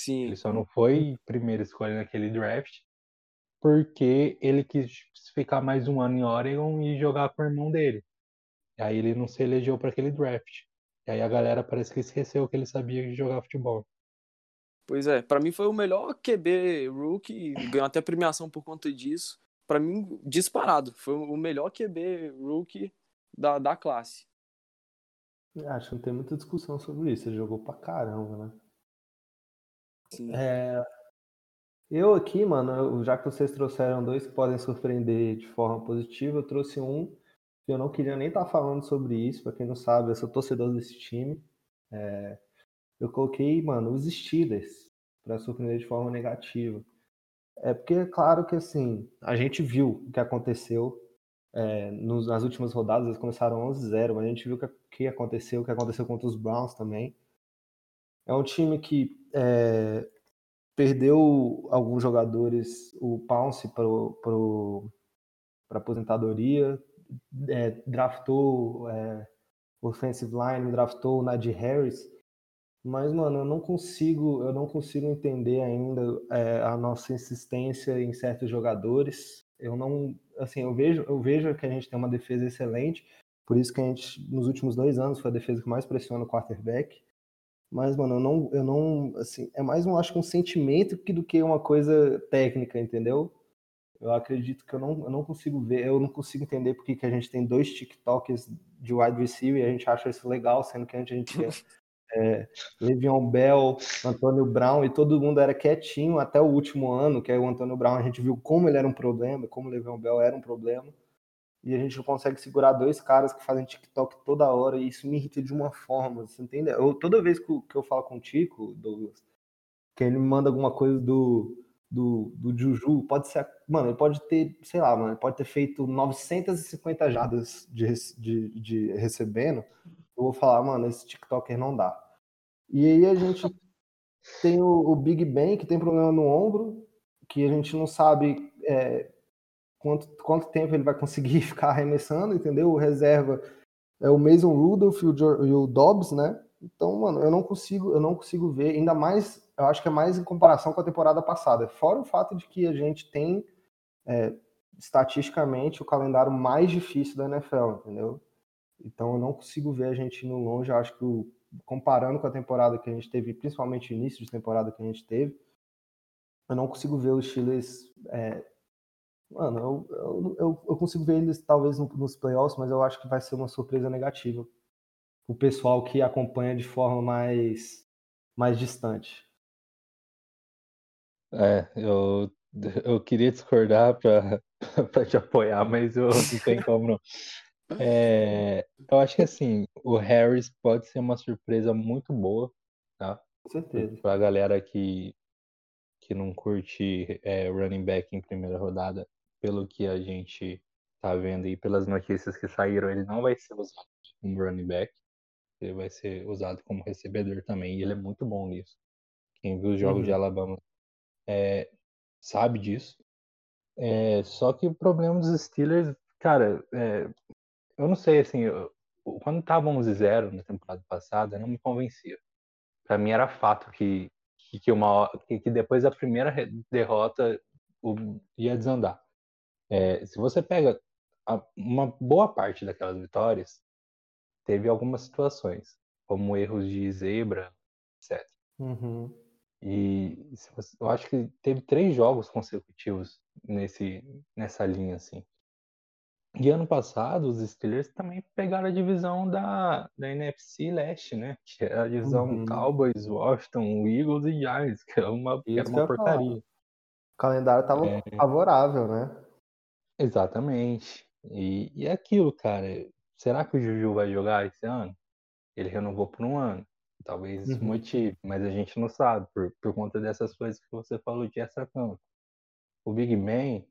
Sim. Ele só não foi primeira escolha naquele draft porque ele quis ficar mais um ano em Oregon e jogar com o irmão dele. E aí ele não se elegeu para aquele draft. E aí a galera parece que esqueceu que ele sabia jogar futebol. Pois é, para mim foi o melhor QB rookie, ganhou até premiação por conta disso. Para mim, disparado, foi o melhor QB rookie da, da classe. Acho que não tem muita discussão sobre isso, ele jogou pra caramba, né? Sim. É, eu aqui, mano, já que vocês trouxeram dois que podem surpreender de forma positiva, eu trouxe um que eu não queria nem estar tá falando sobre isso, para quem não sabe, eu sou torcedor desse time. É, eu coloquei, mano, os Steelers para surpreender de forma negativa. É porque é claro que assim, a gente viu o que aconteceu é, nos, nas últimas rodadas, eles começaram 11-0, mas a gente viu o que, que aconteceu, o que aconteceu contra os Browns também. É um time que é, perdeu alguns jogadores, o Pounce para aposentadoria, é, draftou é, offensive line, draftou o Najee Harris, mas mano, eu não consigo, eu não consigo entender ainda é, a nossa insistência em certos jogadores. Eu não, assim, eu vejo, eu vejo que a gente tem uma defesa excelente, por isso que a gente nos últimos dois anos foi a defesa que mais pressiona o quarterback. Mas, mano, eu não, eu não, assim, é mais um, acho que um sentimento que do que uma coisa técnica, entendeu? Eu acredito que eu não, eu não consigo ver, eu não consigo entender porque que a gente tem dois TikToks de wide receiver e a gente acha isso legal, sendo que a gente tinha é, Le'Veon Bell, Antônio Brown e todo mundo era quietinho até o último ano, que é o Antônio Brown, a gente viu como ele era um problema, como o Le'Veon Bell era um problema e a gente não consegue segurar dois caras que fazem TikTok toda hora e isso me irrita de uma forma, você entende? Eu, toda vez que, que eu falo com o Tico, Douglas, que ele me manda alguma coisa do, do, do Juju, pode ser, mano, ele pode ter, sei lá, mano, ele pode ter feito 950 jardas de, de, de recebendo, eu vou falar, mano, esse TikToker não dá. E aí a gente tem o, o Big Ben, que tem problema no ombro, que a gente não sabe é, quanto, quanto tempo ele vai conseguir ficar arremessando, entendeu? O reserva é o Mason Rudolph e o, e o Dobbs, né? Então, mano, eu não consigo, eu não consigo ver, ainda mais, eu acho que é mais em comparação com a temporada passada. Fora o fato de que a gente tem é, estatisticamente o calendário mais difícil da NFL, entendeu? Então eu não consigo ver a gente indo longe. Eu acho que o, comparando com a temporada que a gente teve, principalmente o início de temporada que a gente teve, eu não consigo ver os Steelers é, Mano, eu, eu, eu, eu, consigo ver eles talvez nos playoffs, mas eu acho que vai ser uma surpresa negativa. O pessoal que acompanha de forma mais, mais distante. É, eu, eu queria discordar para te apoiar, mas eu não tenho como não. É, eu acho que assim, o Harris pode ser uma surpresa muito boa, tá? Com certeza. Pra galera que, que não curte é, running back em primeira rodada, pelo que a gente tá vendo e pelas notícias que saíram, ele não vai ser usado como running back. Ele vai ser usado como recebedor também. E ele é muito bom nisso. Quem viu os jogos uhum. de Alabama é, sabe disso. É, só que o problema dos Steelers, cara, é, eu não sei, assim, eu, quando tava 11-0 na temporada passada, não me convencia. Para mim era fato que, que, que, uma, que, que depois da primeira derrota o, ia desandar. É, se você pega a, uma boa parte daquelas vitórias, teve algumas situações, como erros de zebra, etc. Uhum. E você, eu acho que teve três jogos consecutivos nesse, nessa linha, assim. E ano passado, os Steelers também pegaram a divisão da, da NFC Leste, né? Que era a divisão uhum. Cowboys, Washington, Eagles e Giants, que era uma, que era uma porcaria. O calendário estava é... favorável, né? Exatamente. E, e é aquilo, cara. Será que o Juju vai jogar esse ano? Ele renovou por um ano. Talvez isso uhum. motive, mas a gente não sabe, por, por conta dessas coisas que você falou de essa campo. O Big Man,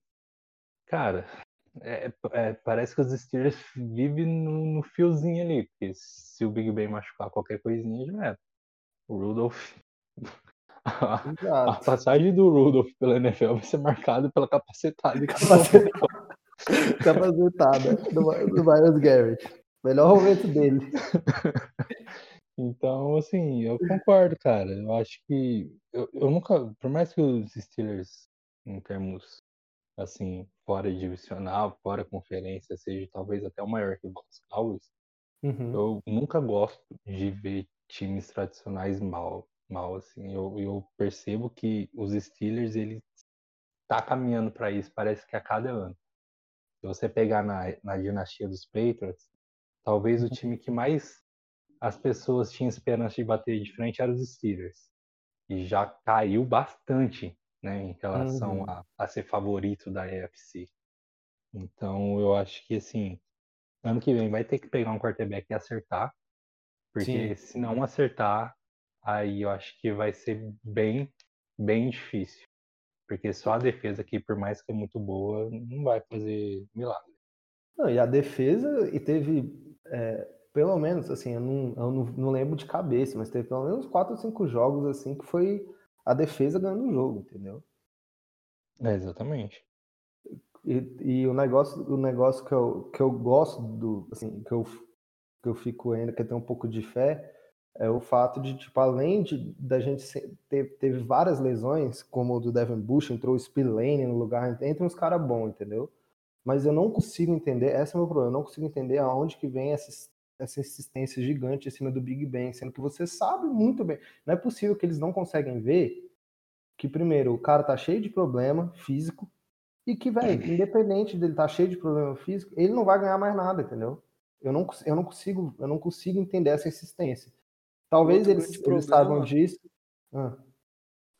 cara, é, é, parece que os Steelers vivem no, no, fiozinho ali, porque se o Big Ben machucar qualquer coisinha, já é. O Rudolph. A, a, passagem do Rudolph pela NFL vai ser marcada pela capacitada. capacitada do, do Miles Garrett. Melhor momento dele. Então, assim, eu concordo, cara. Eu acho que. Eu, eu nunca. Por mais que os Steelers, em termos, assim, fora divisional, fora conferência, seja talvez até o maior que os Cowboys, uhum. eu nunca gosto de ver times tradicionais mal. mal assim. Eu, eu percebo que os Steelers, ele tá caminhando para isso, parece que a cada ano. Se você pegar na, na dinastia dos Patriots, talvez o time que mais as pessoas tinham esperança de bater de frente era os Steelers. E já caiu bastante né, em relação uhum. a, a ser favorito da EFC. Então eu acho que assim, ano que vem vai ter que pegar um quarterback e acertar. Porque Sim. se não acertar, aí eu acho que vai ser bem bem difícil. Porque só a defesa aqui, por mais que é muito boa, não vai fazer milagre. Não, e a defesa, e teve, é, pelo menos, assim, eu, não, eu não, não, lembro de cabeça, mas teve pelo menos quatro ou cinco jogos, assim, que foi a defesa ganhando o jogo, entendeu? É, exatamente. E, e, o negócio, o negócio que eu, que eu gosto do, assim, que eu, que eu fico ainda, que eu tenho um pouco de fé, é o fato de, tipo, além de da gente ter, teve várias lesões, como o do Devin Bush, entrou o Spillane no lugar, entre uns caras bons, entendeu? Mas eu não consigo entender, esse é o meu problema, eu não consigo entender aonde que vem essa, essa insistência gigante em cima do Big Ben, sendo que você sabe muito bem. Não é possível que eles não conseguem ver que, primeiro, o cara tá cheio de problema físico, e que, velho, independente dele estar tá cheio de problema físico, ele não vai ganhar mais nada, entendeu? Eu não, eu não consigo, eu não consigo entender essa insistência. Talvez eles, eles saibam disso. Ah.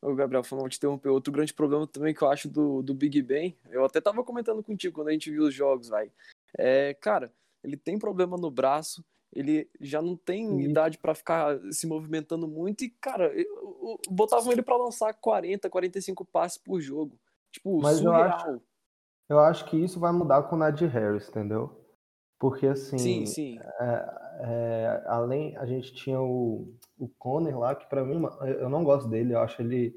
O Gabriel falou te interromper. Outro grande problema também que eu acho do, do Big Ben, eu até tava comentando contigo quando a gente viu os jogos, vai. É, cara, ele tem problema no braço, ele já não tem Sim. idade para ficar se movimentando muito e, cara, eu, eu, botavam ele para lançar 40, 45 passes por jogo. Tipo, Mas surreal. Eu acho, eu acho que isso vai mudar com o Nadir Harris, entendeu? Porque assim, sim, sim. É, é, além a gente tinha o, o Conner lá, que para mim eu não gosto dele, eu acho ele.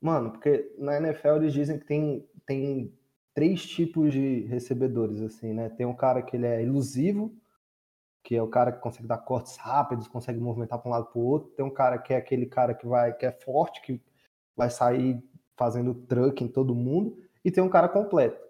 Mano, porque na NFL eles dizem que tem, tem três tipos de recebedores, assim, né? Tem um cara que ele é ilusivo, que é o cara que consegue dar cortes rápidos, consegue movimentar para um lado para o outro. Tem um cara que é aquele cara que vai que é forte, que vai sair fazendo truck em todo mundo, e tem um cara completo.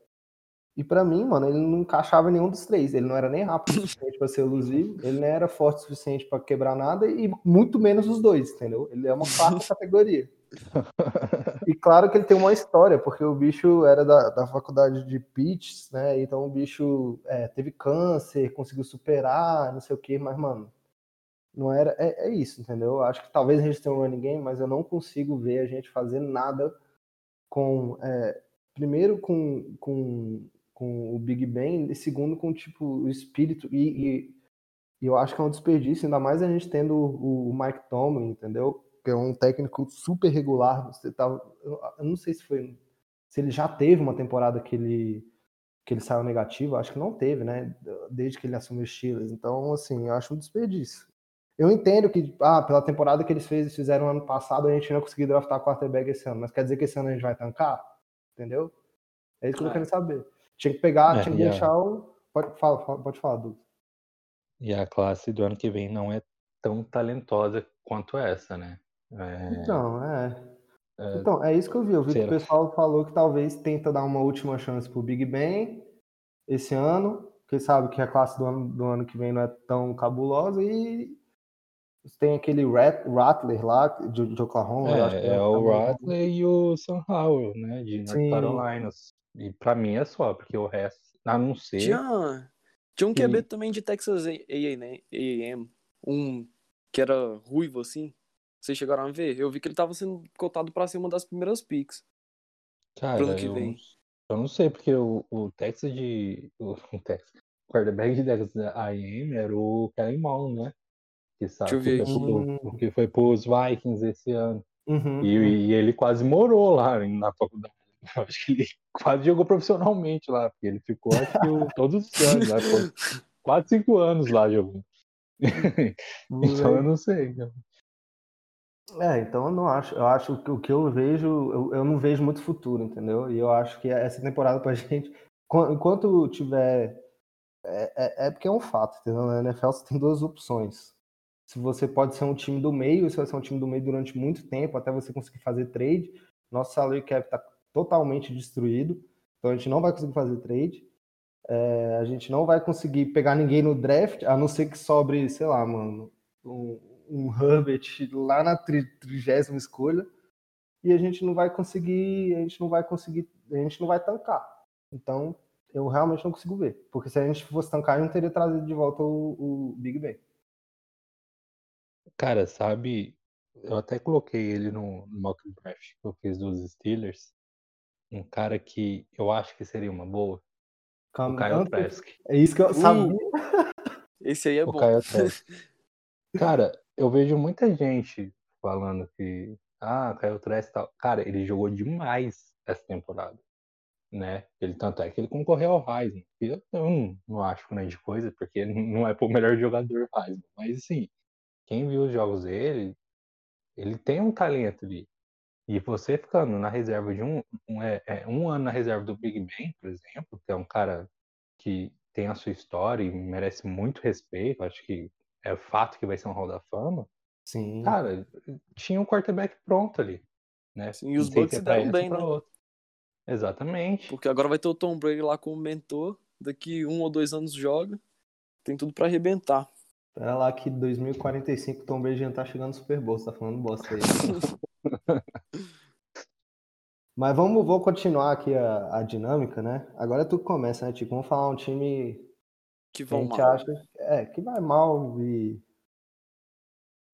E para mim, mano, ele não encaixava em nenhum dos três. Ele não era nem rápido o suficiente para ser elusivo, ele nem era forte o suficiente para quebrar nada e muito menos os dois, entendeu? Ele é uma quarta categoria. E claro que ele tem uma história, porque o bicho era da, da faculdade de Pitts, né? Então o bicho é, teve câncer, conseguiu superar, não sei o que, mas, mano, não era. É, é isso, entendeu? Acho que talvez a gente tenha um running game, mas eu não consigo ver a gente fazer nada com. É, primeiro com, com, com o Big Ben, e segundo com tipo, o espírito. E, e, e, eu acho que é um desperdício, ainda mais a gente tendo o, o Mike Tomlin, entendeu? Que é um técnico super regular. Você tava, eu, não sei se foi. Se ele já teve uma temporada que ele que ele saiu negativo, acho que não teve, né? Desde que ele assumiu os Steelers. Então, assim, eu acho um desperdício. Eu entendo que, ah, pela temporada que eles fez, fizeram ano passado, a gente não conseguiu draftar quarterback esse ano. Mas quer dizer que esse ano a gente vai tancar? Entendeu? É isso que eu tô é. querendo saber. Tinha que pegar, é, tinha que deixar a... o. Pode, fala, pode falar, Douglas. E a classe do ano que vem não é tão talentosa quanto essa, né? É... Então, é. é. Então, é isso que eu vi. Eu vi Será? que o pessoal falou que talvez tenta dar uma última chance pro Big Ben esse ano, porque sabe que a classe do ano, do ano que vem não é tão cabulosa e tem aquele Rat, Rattler lá, de, de Oklahoma. É, é, é o Rattler e o Sam Howell, né, de North. Carolina. E pra mim é só, porque o resto, a não ser... Tinha, tinha um. QB também de Texas A&M, um que era ruivo assim. Vocês chegaram a ver? Eu vi que ele tava sendo cotado pra ser uma das primeiras picks. Cara, ano que eu, vem. eu não sei, porque o, o Texas de... O, o Texas, o quarterback de Texas A&M era o Kellen Mond, né? que sabe que foi, pro, que foi pros Vikings esse ano. Uhum. E, e, ele quase morou lá na faculdade. Eu acho que ele quase jogou profissionalmente lá, porque ele ficou acho que, todos os anos? Ficou 4, 5 anos lá jogando. então eu não sei. É, então eu não acho. Eu acho que o que eu vejo, eu, eu não vejo muito futuro, entendeu? E eu acho que essa temporada pra gente, enquanto tiver. É, é, é porque é um fato, entendeu? Na NFL você tem duas opções se você pode ser um time do meio, se você é um time do meio durante muito tempo, até você conseguir fazer trade. Nosso salary cap está totalmente destruído, então a gente não vai conseguir fazer trade. É, a gente não vai conseguir pegar ninguém no draft, a não ser que sobre, sei lá, mano, um, um Herbert lá na trigésima escolha. E a gente não vai conseguir, a gente não vai conseguir, a gente não vai tancar. Então, eu realmente não consigo ver. Porque se a gente fosse tancar, a gente teria trazido de volta o, o Big Ben. Cara, sabe, eu até coloquei ele no, no mock draft que eu fiz dos Steelers. Um cara que eu acho que seria uma boa. o Kyle Trask. É isso que eu sabia. Esse aí é o bom. Kyle Trask. Cara, eu vejo muita gente falando que ah, caiu Trash e tal. Cara, ele jogou demais essa temporada, né? Ele tanto é que ele concorreu ao Heisman. Eu, eu não, não acho grande coisa, porque não é o melhor jogador Heisman. Mas assim, quem viu os jogos dele, ele tem um talento ali. E você ficando na reserva de um, um, é, é, um ano na reserva do Big Ben, por exemplo, que é um cara que tem a sua história e merece muito respeito, acho que é fato que vai ser um Hall da Fama. Sim. Cara, tinha um quarterback pronto ali. Né? Sim, e os Bucks se deram bem, né? Outro. Exatamente. Porque agora vai ter o Tom Brady lá como mentor, daqui um ou dois anos joga, tem tudo para arrebentar. Espera lá que 2045 o Tom Brady já tá chegando no Super Bowl, você tá falando bosta aí. Mas vamos, vou continuar aqui a, a dinâmica, né? Agora tu começa, né, Tico? Vamos falar um time que, vão que a gente mal. acha é, que vai mal e.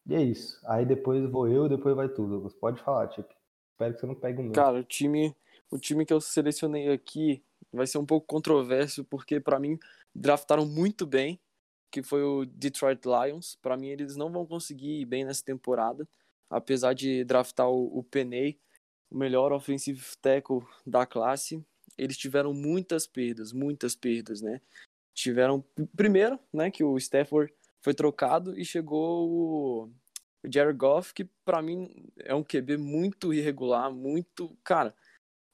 E é isso. Aí depois vou eu, depois vai tudo. Você pode falar, Tico. Espero que você não pegue meu. Cara, o time, o time que eu selecionei aqui vai ser um pouco controverso, porque para mim draftaram muito bem, que foi o Detroit Lions. Para mim eles não vão conseguir ir bem nessa temporada, apesar de draftar o, o Penei o melhor offensive tackle da classe. Eles tiveram muitas perdas, muitas perdas, né? Tiveram primeiro, né, que o Stafford foi trocado e chegou o Jared Goff, que para mim é um QB muito irregular, muito, cara,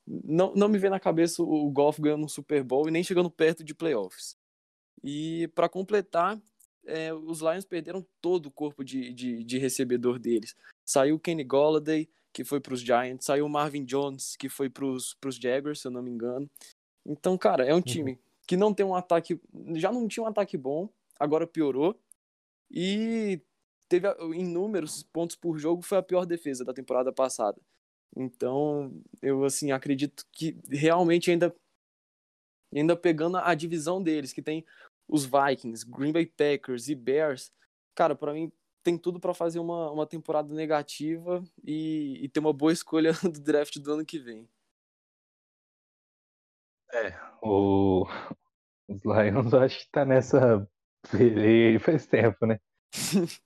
não, não me vê na cabeça o Goff ganhando um Super Bowl e nem chegando perto de playoffs. E para completar, é, os Lions perderam todo o corpo de, de, de recebedor deles. Saiu Kenny Golladay, que foi para os Giants, saiu o Marvin Jones, que foi para os Jaguars, se eu não me engano. Então, cara, é um uhum. time. Que não tem um ataque, já não tinha um ataque bom, agora piorou. E teve em números, pontos por jogo, foi a pior defesa da temporada passada. Então, eu assim acredito que realmente ainda ainda pegando a divisão deles, que tem os Vikings, Green Bay Packers e Bears, cara, para mim tem tudo para fazer uma, uma temporada negativa e, e, ter uma boa escolha do draft do ano que vem. É, o, os Lions acho que tá nessa peleia faz tempo, né?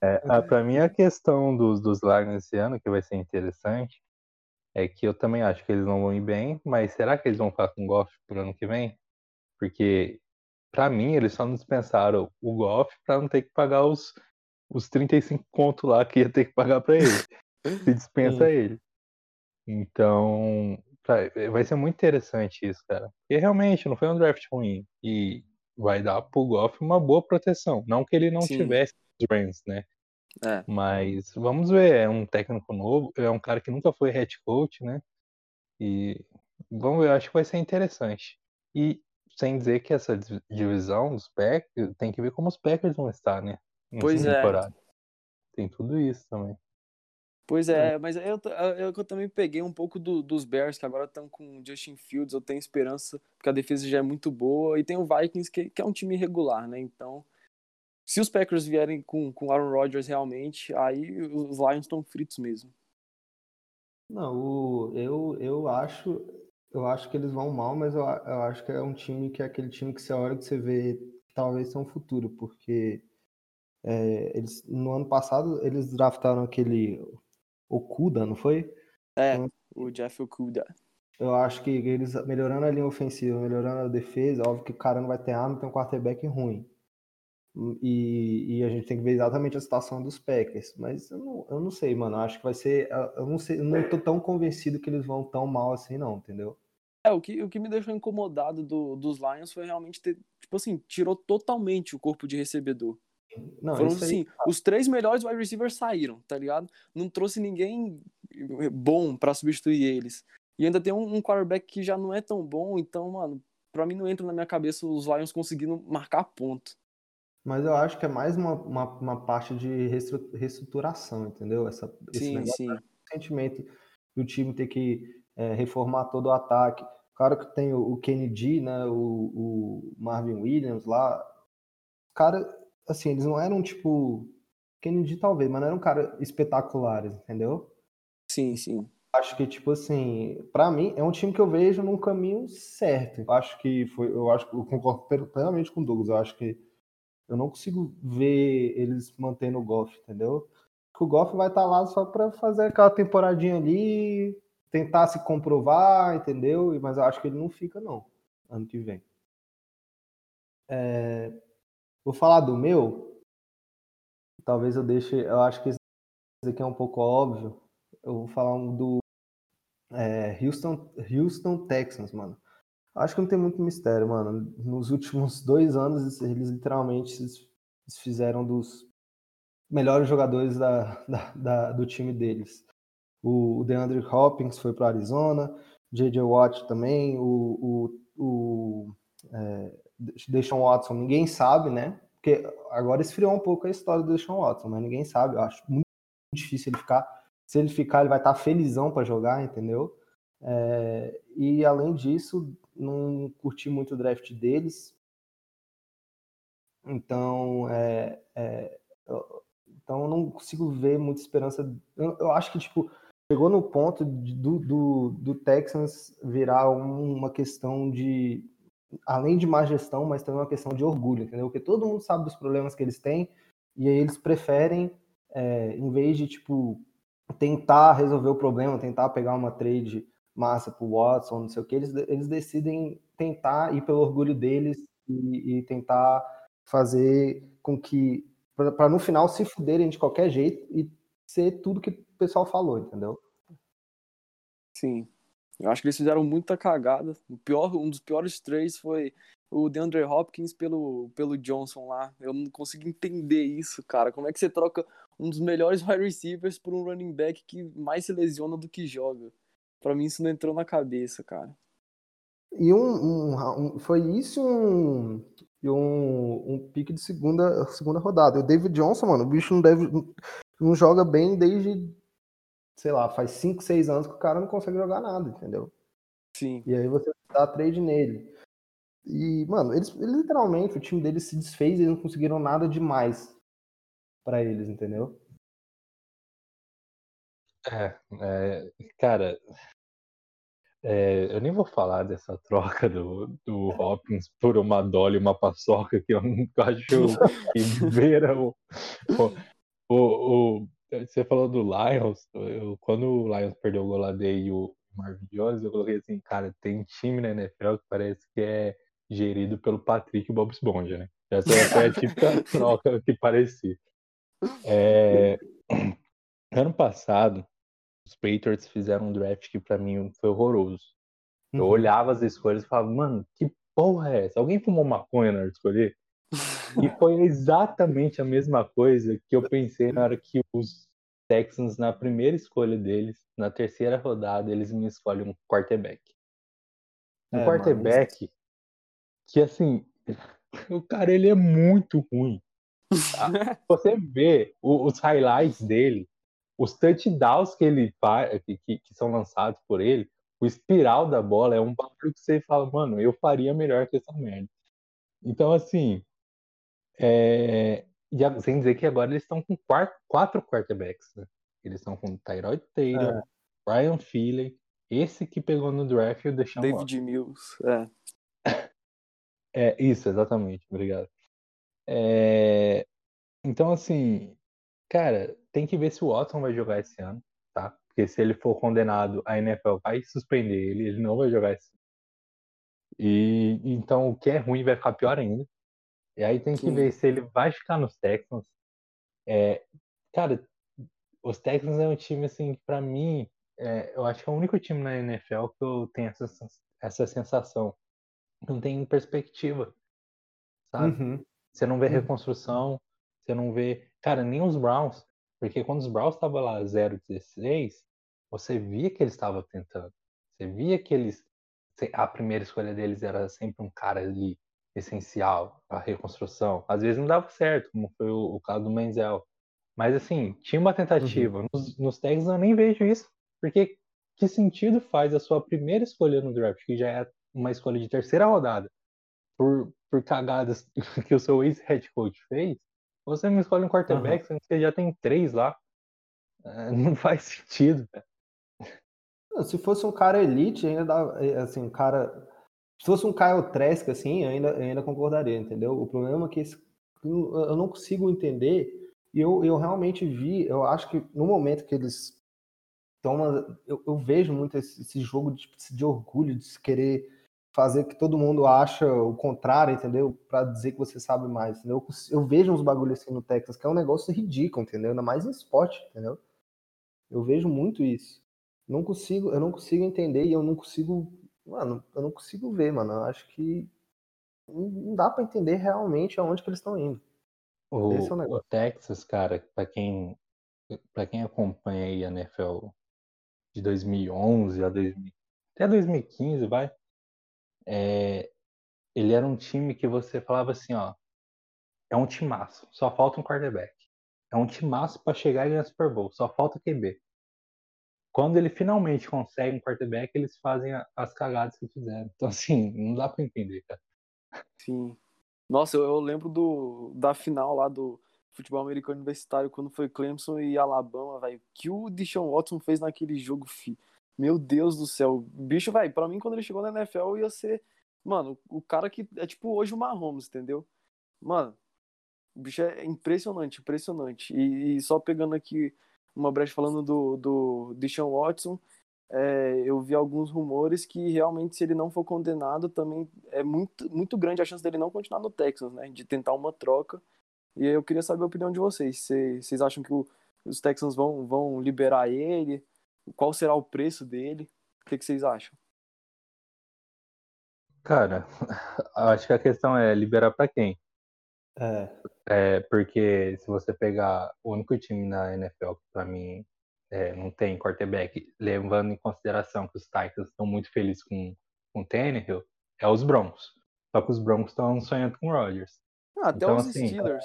É, para mim a questão dos, dos Lions esse ano, que vai ser interessante, é que eu também acho que eles não vão ir bem, mas será que eles vão ficar com o Goff pro ano que vem? Porque, para mim, eles só não dispensaram o Goff para não ter que pagar os os 35 conto lá que ia ter que pagar para ele. Se dispensa ele. Então, vai ser muito interessante isso, cara. Porque realmente não foi um draft ruim. E vai dar pro Goff uma boa proteção. Não que ele não Sim. tivesse os Rams, né? É. Mas vamos ver, é um técnico novo, é um cara que nunca foi head coach, né? E vamos ver, acho que vai ser interessante. E sem dizer que essa divisão dos Packers tem que ver como os Packers vão estar, né? Pois é. Temporada. Tem tudo isso também. Pois é, é. mas eu, eu, eu, também peguei um pouco do, dos Bears, que agora estão com Justin Fields, eu tenho esperança, porque a defesa já é muito boa, e tem o Vikings, que, que é um time irregular, né? Então, se os Packers vierem com, com Aaron Rodgers realmente, aí os Lions estão fritos mesmo. Não, o, eu, eu acho eu acho que eles vão mal, mas eu, eu acho que é um time que é aquele time que você olha que você vê talvez ser um futuro, porque é, eles, no ano passado, eles draftaram aquele Okuda, não foi? É, então, o Jeff Okuda. Eu acho que eles melhorando a linha ofensiva, melhorando a defesa, óbvio que o cara não vai ter arma, tem um quarterback ruim. E, e, a gente tem que ver exatamente a situação dos Packers. Mas eu não, eu não sei, mano. Eu acho que vai ser. Eu não sei, eu não tô tão convencido que eles vão tão mal assim, não, entendeu? É, o que, o que me deixou incomodado do, dos Lions foi realmente ter, tipo assim, tirou totalmente o corpo de recebedor. Não, Foram assim, os três melhores wide receivers saíram, tá ligado? Não trouxe ninguém bom para substituir eles. E ainda tem um, um quarterback que já não é tão bom, então, mano, pra mim não entra na minha cabeça os Lions conseguindo marcar ponto. Mas eu acho que é mais uma, uma, uma parte de reestruturação, entendeu? Essa, esse sim, negócio, sim. sentimento do time ter que é, reformar todo o ataque. Claro que tem o, o Kennedy, né? O, o Marvin Williams lá. Cara, assim, eles não eram tipo. Kennedy talvez, mas não eram caras espetaculares, entendeu? Sim, sim. Acho que, tipo assim, para mim, é um time que eu vejo num caminho certo. Eu acho que foi. Eu acho que eu concordo plenamente com o Douglas. Eu acho que eu não consigo ver eles mantendo o golfe, entendeu? que o Goff vai estar tá lá só para fazer aquela temporadinha ali, tentar se comprovar, entendeu? Mas eu acho que ele não fica, não, ano que vem. É... Vou falar do meu. Talvez eu deixe. Eu acho que esse aqui é um pouco óbvio. Eu vou falar um do é, Houston, Houston Texans, mano. Acho que não tem muito mistério, mano. Nos últimos dois anos, eles literalmente eles fizeram dos melhores jogadores da, da, da, do time deles. O, DeAndre Hopkins foi para Arizona, J.J. Watt também, o, o, o é, Deshaun Watson, ninguém sabe, né? Porque agora esfriou um pouco a história do Deshaun Watson, mas ninguém sabe. Eu acho muito difícil ele ficar. Se ele ficar, ele vai estar felizão para jogar, entendeu? É, e além disso, não curti muito o draft deles. Então, é, é, eu, então eu não consigo ver muita esperança. Eu, eu acho que tipo chegou no ponto de, do, do, do Texans virar uma questão de além de má gestão, mas também uma questão de orgulho, entendeu? Porque todo mundo sabe dos problemas que eles têm e aí eles preferem, é, em vez de tipo tentar resolver o problema, tentar pegar uma trade massa pro Watson, não sei o que, eles, eles decidem tentar ir pelo orgulho deles e, e tentar fazer com que para no final se fuderem de qualquer jeito e ser tudo que o pessoal falou, entendeu? Sim. Eu acho que eles fizeram muita cagada. O pior, um dos piores três foi o DeAndre Hopkins pelo, pelo Johnson lá. Eu não consigo entender isso, cara. Como é que você troca um dos melhores wide receivers por um running back que mais se lesiona do que joga? Para mim isso não entrou na cabeça, cara. E um, um, um foi isso um, um, um pique de segunda, segunda rodada. O David Johnson, mano, o bicho não deve não joga bem desde sei lá, faz 5, 6 anos que o cara não consegue jogar nada, entendeu? Sim. E aí você dá trade nele. E, mano, eles, literalmente, o time deles se desfez e eles não conseguiram nada demais para eles, entendeu? É, é cara, é, eu nem vou falar dessa troca do, do Hopkins por uma Dolly e uma paçoca que eu acho que beira o, o, o, você falou do Lions, eu, quando o Lions perdeu o Goladei e o Marvin Jones, eu coloquei assim, cara, tem time na NFL que parece que é gerido pelo Patrick e Bob Esponja, né? Essa foi a típica troca que parecia. É... Ano passado, os Patriots fizeram um draft que para mim foi horroroso. Eu uhum. olhava as escolhas e falava, mano, que porra é essa? Alguém fumou maconha na hora de escolher? E foi exatamente a mesma coisa que eu pensei na hora que os Texans, na primeira escolha deles, na terceira rodada, eles me escolhem um quarterback. Um é, quarterback mano. que, assim, o cara ele é muito ruim. Tá? Você vê os highlights dele, os touchdowns que ele faz, que, que, que, são lançados por ele, o espiral da bola é um bagulho que você fala, mano, eu faria melhor que essa merda. Então, assim, é, e sem dizer que agora eles estão com quatro, quatro quarterbacks, né? Eles estão com Tyrod Taylor, é. Ryan Feely, esse que pegou no draft e o Deshaun David Mills, é. é. Isso, exatamente, obrigado. É, então, assim, cara, tem que ver se o Watson vai jogar esse ano, tá? Porque se ele for condenado, a NFL vai suspender ele, ele não vai jogar esse ano. E então o que é ruim vai ficar pior ainda. E aí tem que Sim. ver se ele vai ficar nos Texans. É, cara, os Texans é um time, assim, para mim, é, eu acho que é o único time na NFL que eu tenho essa, essa sensação. Não tem perspectiva, sabe? Uhum. Você não vê reconstrução, você não vê. Cara, nem os Browns. Porque quando os Browns estavam lá 0-16, você via que eles estavam tentando. Você via que eles. A primeira escolha deles era sempre um cara ali essencial, a reconstrução. Às vezes não dava certo, como foi o, o caso do Menzel. Mas assim, tinha uma tentativa. Uhum. Nos, nos tags eu nem vejo isso. Porque que sentido faz a sua primeira escolha no draft, que já é uma escolha de terceira rodada, por, por cagadas que o seu ex-head coach fez, você me escolhe um quarterback, uhum. sendo que você já tem três lá. É, não faz sentido, Se fosse um cara elite, ainda dá, é, assim, um cara se fosse um Kyle Trask, assim, eu ainda, eu ainda concordaria, entendeu? O problema é que esse, eu não consigo entender E eu, eu realmente vi, eu acho que no momento que eles tomam. Eu, eu vejo muito esse, esse jogo de, de orgulho, de se querer fazer que todo mundo acha o contrário, entendeu? Para dizer que você sabe mais, entendeu? Eu vejo uns bagulhos assim no Texas que é um negócio ridículo, entendeu? Ainda mais em esporte, entendeu? Eu vejo muito isso. Não consigo, eu não consigo entender e eu não consigo, mano, eu não consigo ver, mano. Eu acho que não dá para entender realmente aonde que eles estão indo. O, Esse é o, negócio. o Texas, cara, para quem para quem acompanha aí a NFL de 2011 a 2000, até 2015, vai, é, ele era um time que você falava assim, ó, é um timaço, só falta um quarterback. É um timaço para chegar e ganhar Super Bowl, só falta QB. Quando ele finalmente consegue um quarterback, eles fazem as cagadas que fizeram. Então, assim, não dá para entender, cara. Sim. Nossa, eu, eu, lembro do, da final lá do futebol americano universitário, quando foi Clemson e Alabama, velho. que o Deshaun Watson fez naquele jogo, fi. Meu Deus do céu. Bicho, vai, para mim, quando ele chegou na NFL, ia ser, mano, o cara que é tipo hoje o Mahomes, entendeu? Mano, o bicho é impressionante, impressionante. E, e só pegando aqui uma brecha falando do, do Deshaun Watson, é, eu vi alguns rumores que realmente, se ele não for condenado, também é muito, muito grande a chance dele não continuar no Texas, né? De tentar uma troca. E eu queria saber a opinião de vocês. Vocês acham que o, os Texans vão, vão liberar ele? Qual será o preço dele? O que, que vocês acham? Cara, acho que a questão é liberar para quem? É. é. Porque se você pegar o único time na NFL que para mim é, não tem quarterback, levando em consideração que os Titans estão muito felizes com, com o Tannehill, é os Broncos. Só que os Broncos estão sonhando com o Rodgers. Ah, até então, os assim, Steelers.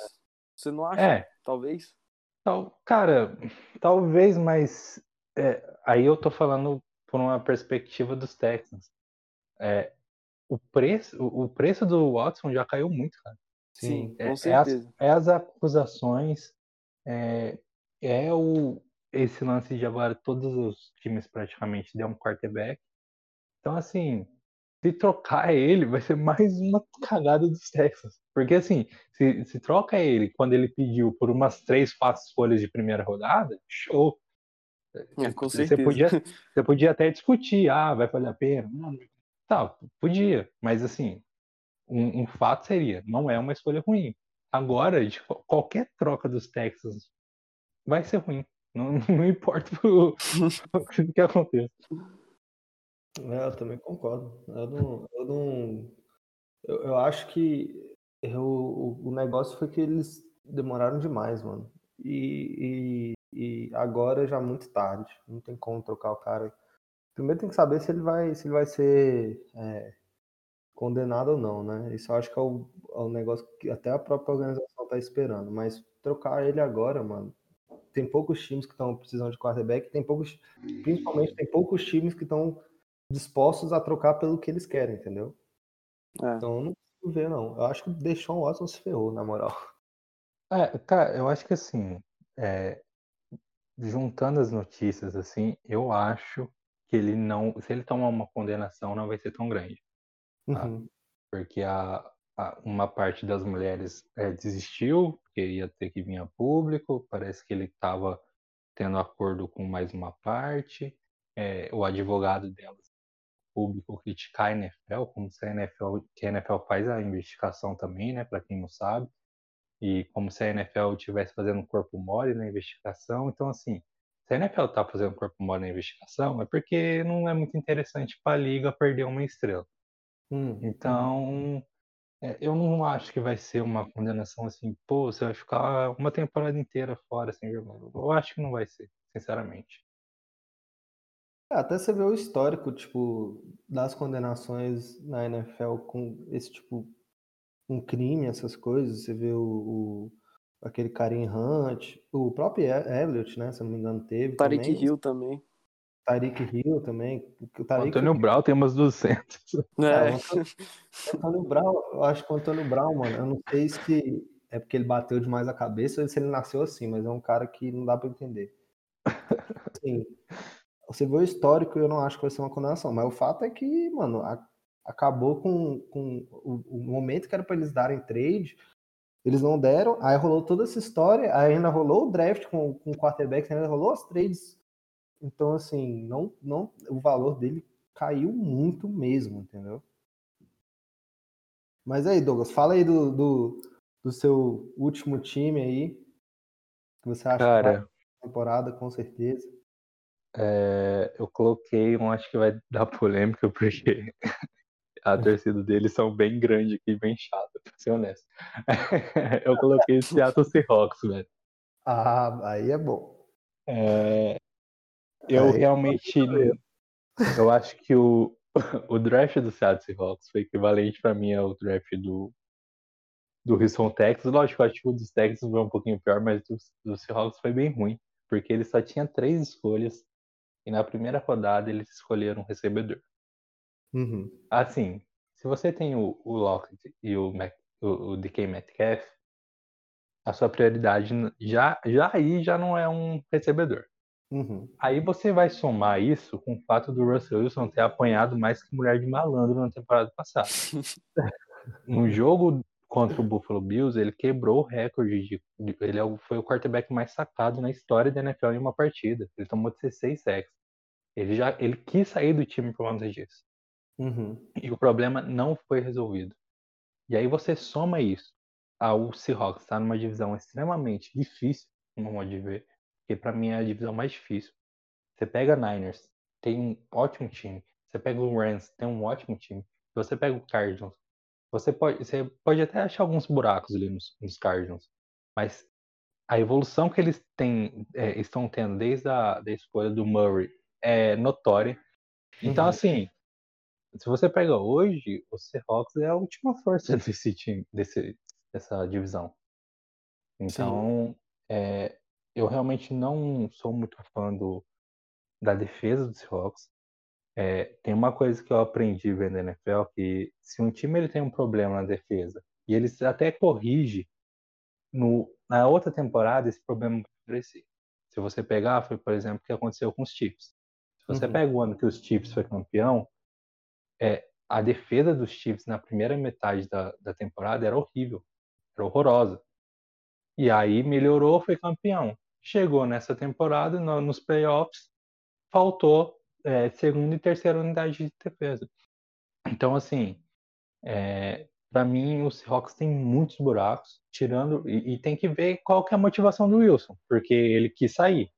Você não acha? É. Talvez? Tal, cara, talvez, mas é, aí eu tô falando por uma perspectiva dos Texans. É, o, preço, o, preço do Watson já caiu muito, cara. Sim, é, com certeza. É as, é as acusações, é, é o, esse lance de agora todos os times praticamente dão um quarterback. Então, assim, se trocar ele, vai ser mais uma cagada dos Texans. Porque, assim, se, se troca ele quando ele pediu por umas três fáceis folhas de primeira rodada, show. É, com certeza. Você podia, você podia até discutir, ah, vai valer a pena. Não, tá, podia, mas assim, um, um, fato seria, não é uma escolha ruim. Agora, de qualquer troca dos Texans vai ser ruim. Não, não importa o, o que aconteça. É, eu também concordo. Eu não. Eu, não, eu, eu acho que eu, o, o negócio foi que eles demoraram demais, mano. E, e agora já é muito tarde. Não tem como trocar o cara. Primeiro tem que saber se ele vai, se ele vai ser é, condenado ou não, né? Isso eu acho que é o, é o negócio que até a própria organização tá esperando. Mas trocar ele agora, mano. Tem poucos times que estão precisando de quarterback, tem poucos, principalmente tem poucos times que estão dispostos a trocar pelo que eles querem, entendeu? É. Então eu não consigo ver, não. Eu acho que deixou o Watson se ferrou, na moral. É, cara, eu acho que assim, é, juntando as notícias, assim, eu acho que ele não. Se ele tomar uma condenação, não vai ser tão grande. Uhum. Porque a, a, uma parte das mulheres é, desistiu, porque ia ter que vir a público, parece que ele estava tendo acordo com mais uma parte. É, o advogado delas, público, criticar a NFL, como se a NFL, que a NFL faz a investigação também, né, para quem não sabe e como se a NFL estivesse fazendo corpo mole na investigação. Então, assim, se a NFL está fazendo corpo mole na investigação, é porque não é muito interessante para a liga perder uma estrela. Hum, então, é, eu não acho que vai ser uma condenação assim, pô, você vai ficar uma temporada inteira fora sem jogar. Eu acho que não vai ser, sinceramente. É, até você vê o histórico, tipo, das condenações na NFL com esse tipo um crime, essas coisas. Você vê o, o aquele Karim Hunt, o próprio Elliot, né? Se não me engano, teve. Tariq Hill também. Tariq Hill também. O Tariq... Antônio Brown tem umas 200. É. é o Antônio, Antônio Brown, eu acho que o Antônio Brown, mano, eu não sei se é porque ele bateu demais a cabeça ou se ele nasceu assim, mas é um cara que não dá para entender. Assim, você vê o histórico, eu não acho que vai ser uma condenação, mas o fato é que, mano, a acabou com, com o, o momento que era para eles darem trade, Eles não deram, aí rolou toda essa história, aí ainda rolou o draft com, com o quarterback, ainda rolou as trades. Então, assim, não, não, o valor dele caiu muito mesmo, entendeu? Mas aí, Douglas, fala aí do, do, do seu último time aí. Que você acha Cara, que vai temporada, com certeza. É, eu coloquei um, acho que vai dar polêmica, porque a torcida deles são bem grande aqui, bem chata, pra ser honesto. eu coloquei o Seattle Seahawks, velho. Ah, aí é bom. É, eu realmente. Eu acho que o, o draft do Seattle Seahawks foi equivalente pra mim ao draft do, do Houston Texans. Lógico, eu acho que o dos Texans foi um pouquinho pior, mas do, do Seahawks foi bem ruim, porque ele só tinha três escolhas e na primeira rodada eles escolheram um recebedor. Uhum. Assim, se você tem o, o Lockett e o, Mac, o, o DK Metcalf, a sua prioridade já, já aí já não é um recebedor. Uhum. Aí você vai somar isso com o fato do Russell Wilson ter apanhado mais que mulher de malandro na temporada passada. No jogo contra o Buffalo Bills, ele quebrou o recorde de, de- ele é foi o quarterback mais sacado na história da NFL em uma partida. Ele tomou 16 sacks. Ele já ele quis sair do time por conta disso. Uhum. E o problema não foi resolvido. E aí você soma isso ao Seahawks estar numa divisão extremamente difícil, no modo de ver, que para mim é a divisão mais difícil. Você pega Niners, tem um ótimo time. Você pega o Rams, tem um ótimo time. Você pega o Cardinals, você pode, você pode até achar alguns buracos ali nos, nos Cardinals, mas a evolução que eles têm, é, estão tendo desde a da escolha do Murray é notória. Então, Uhum. assim, se você pega hoje, o Seahawks é a última força desse time, desse, dessa divisão. Então, é, eu realmente não sou muito fã do, da defesa do Seahawks. É, tem uma coisa que eu aprendi vendo a NFL, que se um time ele tem um problema na defesa, e eles até corrige no, na outra temporada, esse problema vai crescer. Se você pegar, foi, por exemplo, o que aconteceu com os Chiefs. Se você Uhum. pega o ano que os Chiefs foi campeão, é, a defesa dos Chiefs na primeira metade da, da temporada era horrível, era horrorosa. E aí melhorou, foi campeão. Chegou nessa temporada, no- nos playoffs, faltou é, segunda e terceira unidade de defesa. Então, assim, é, para mim, o Seahawks tem muitos buracos, tirando. E, e tem que ver qual que é a motivação do Wilson, porque ele quis sair.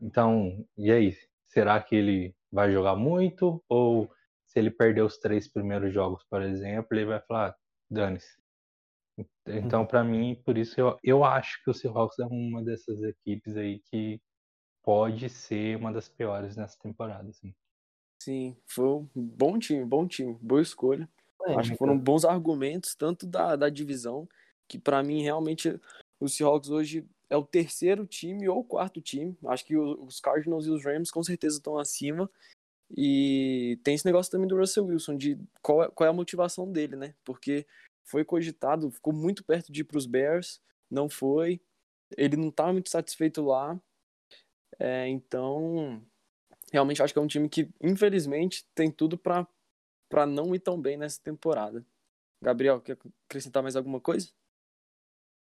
Então, e aí? Será que ele vai jogar muito? Ou se ele perder os três primeiros jogos, por exemplo, ele vai falar, "Ah, dane-se. Então, para mim, por isso eu, eu acho que o Seahawks é uma dessas equipes aí que pode ser uma das piores nessa temporada. Assim. Sim, foi um bom time, bom time, boa escolha. Acho que Polêmica. foram bons argumentos, tanto da, da divisão, que pra mim realmente o Seahawks hoje é o terceiro time ou o quarto time. Acho que os Cardinals e os Rams com certeza estão acima. E tem esse negócio também do Russell Wilson, de qual é, qual é a motivação dele, né? Porque foi cogitado, ficou muito perto de ir pros Bears, não foi. Ele não tá muito satisfeito lá. É, então, realmente acho que é um time que, infelizmente, tem tudo para não ir tão bem nessa temporada. Gabriel, quer acrescentar mais alguma coisa?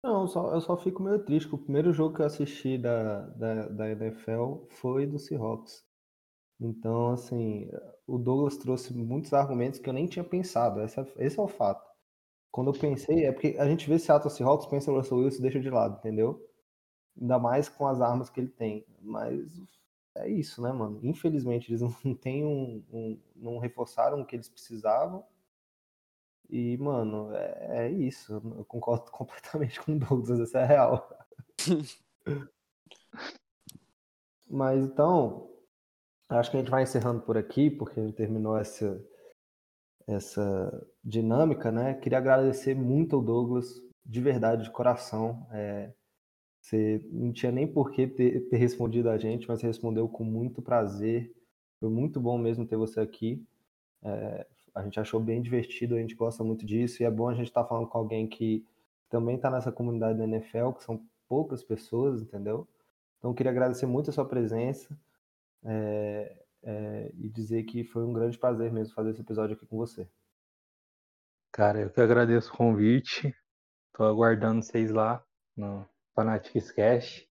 Não, eu só, eu só fico meio triste, o primeiro jogo que eu assisti da, da, da NFL foi do Seahawks. Então, assim, o Douglas trouxe muitos argumentos que eu nem tinha pensado. Esse é, esse é o fato. Quando eu pensei, é porque a gente vê Seattle Seahawks, pensa o Russell Wilson e deixa de lado, entendeu? Ainda mais com as armas que ele tem. Mas é isso, né, mano? Infelizmente, eles não têm um, um- não reforçaram o que eles precisavam. E, mano, é, é isso. Eu concordo completamente com o Douglas, essa é a real. Mas então, acho que a gente vai encerrando por aqui, porque a gente terminou essa, essa dinâmica, né? Queria agradecer muito ao Douglas, de verdade, de coração. É, você não tinha nem por que ter, ter respondido a gente, mas respondeu com muito prazer. Foi muito bom mesmo ter você aqui. É, a gente achou bem divertido, a gente gosta muito disso, e é bom a gente estar falando com alguém que também está nessa comunidade da NFL, que são poucas pessoas, entendeu? Então, queria agradecer muito a sua presença é, é, e dizer que foi um grande prazer mesmo fazer esse episódio aqui com você. Cara, eu que agradeço o convite. Tô aguardando vocês lá no Fanatics Cash.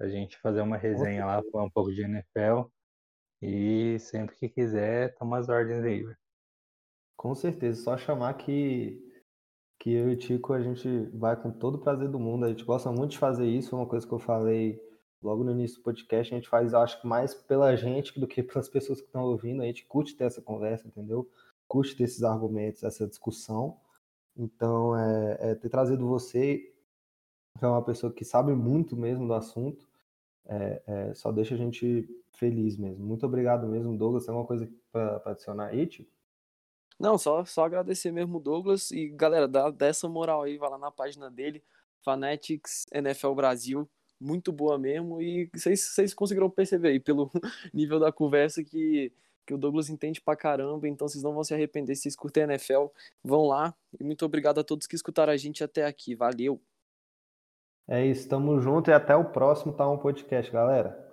A gente fazer uma resenha lá, falar um pouco de NFL. E sempre que quiser, toma as ordens aí, velho. Com certeza, só chamar que, que eu e o Tico a gente vai com todo o prazer do mundo. A gente gosta muito de fazer isso, uma coisa que eu falei logo no início do podcast. A gente faz, acho que mais pela gente do que pelas pessoas que estão ouvindo. A gente curte ter essa conversa, entendeu? Curte ter esses argumentos, essa discussão. Então, é, é ter trazido você, que é uma pessoa que sabe muito mesmo do assunto, é, é, só deixa a gente feliz mesmo. Muito obrigado mesmo, Douglas. Tem alguma coisa para adicionar aí, Tico? Não, só, só agradecer mesmo o Douglas e galera, dá dessa moral aí, vai lá na página dele, Fanatics NFL Brasil, muito boa mesmo e vocês, vocês conseguiram perceber aí pelo nível da conversa que, que o Douglas entende pra caramba, então vocês não vão se arrepender se vocês curtem NFL, vão lá e muito obrigado a todos que escutaram a gente até aqui, valeu! É isso, tamo junto e até o próximo Tá Um Podcast, galera.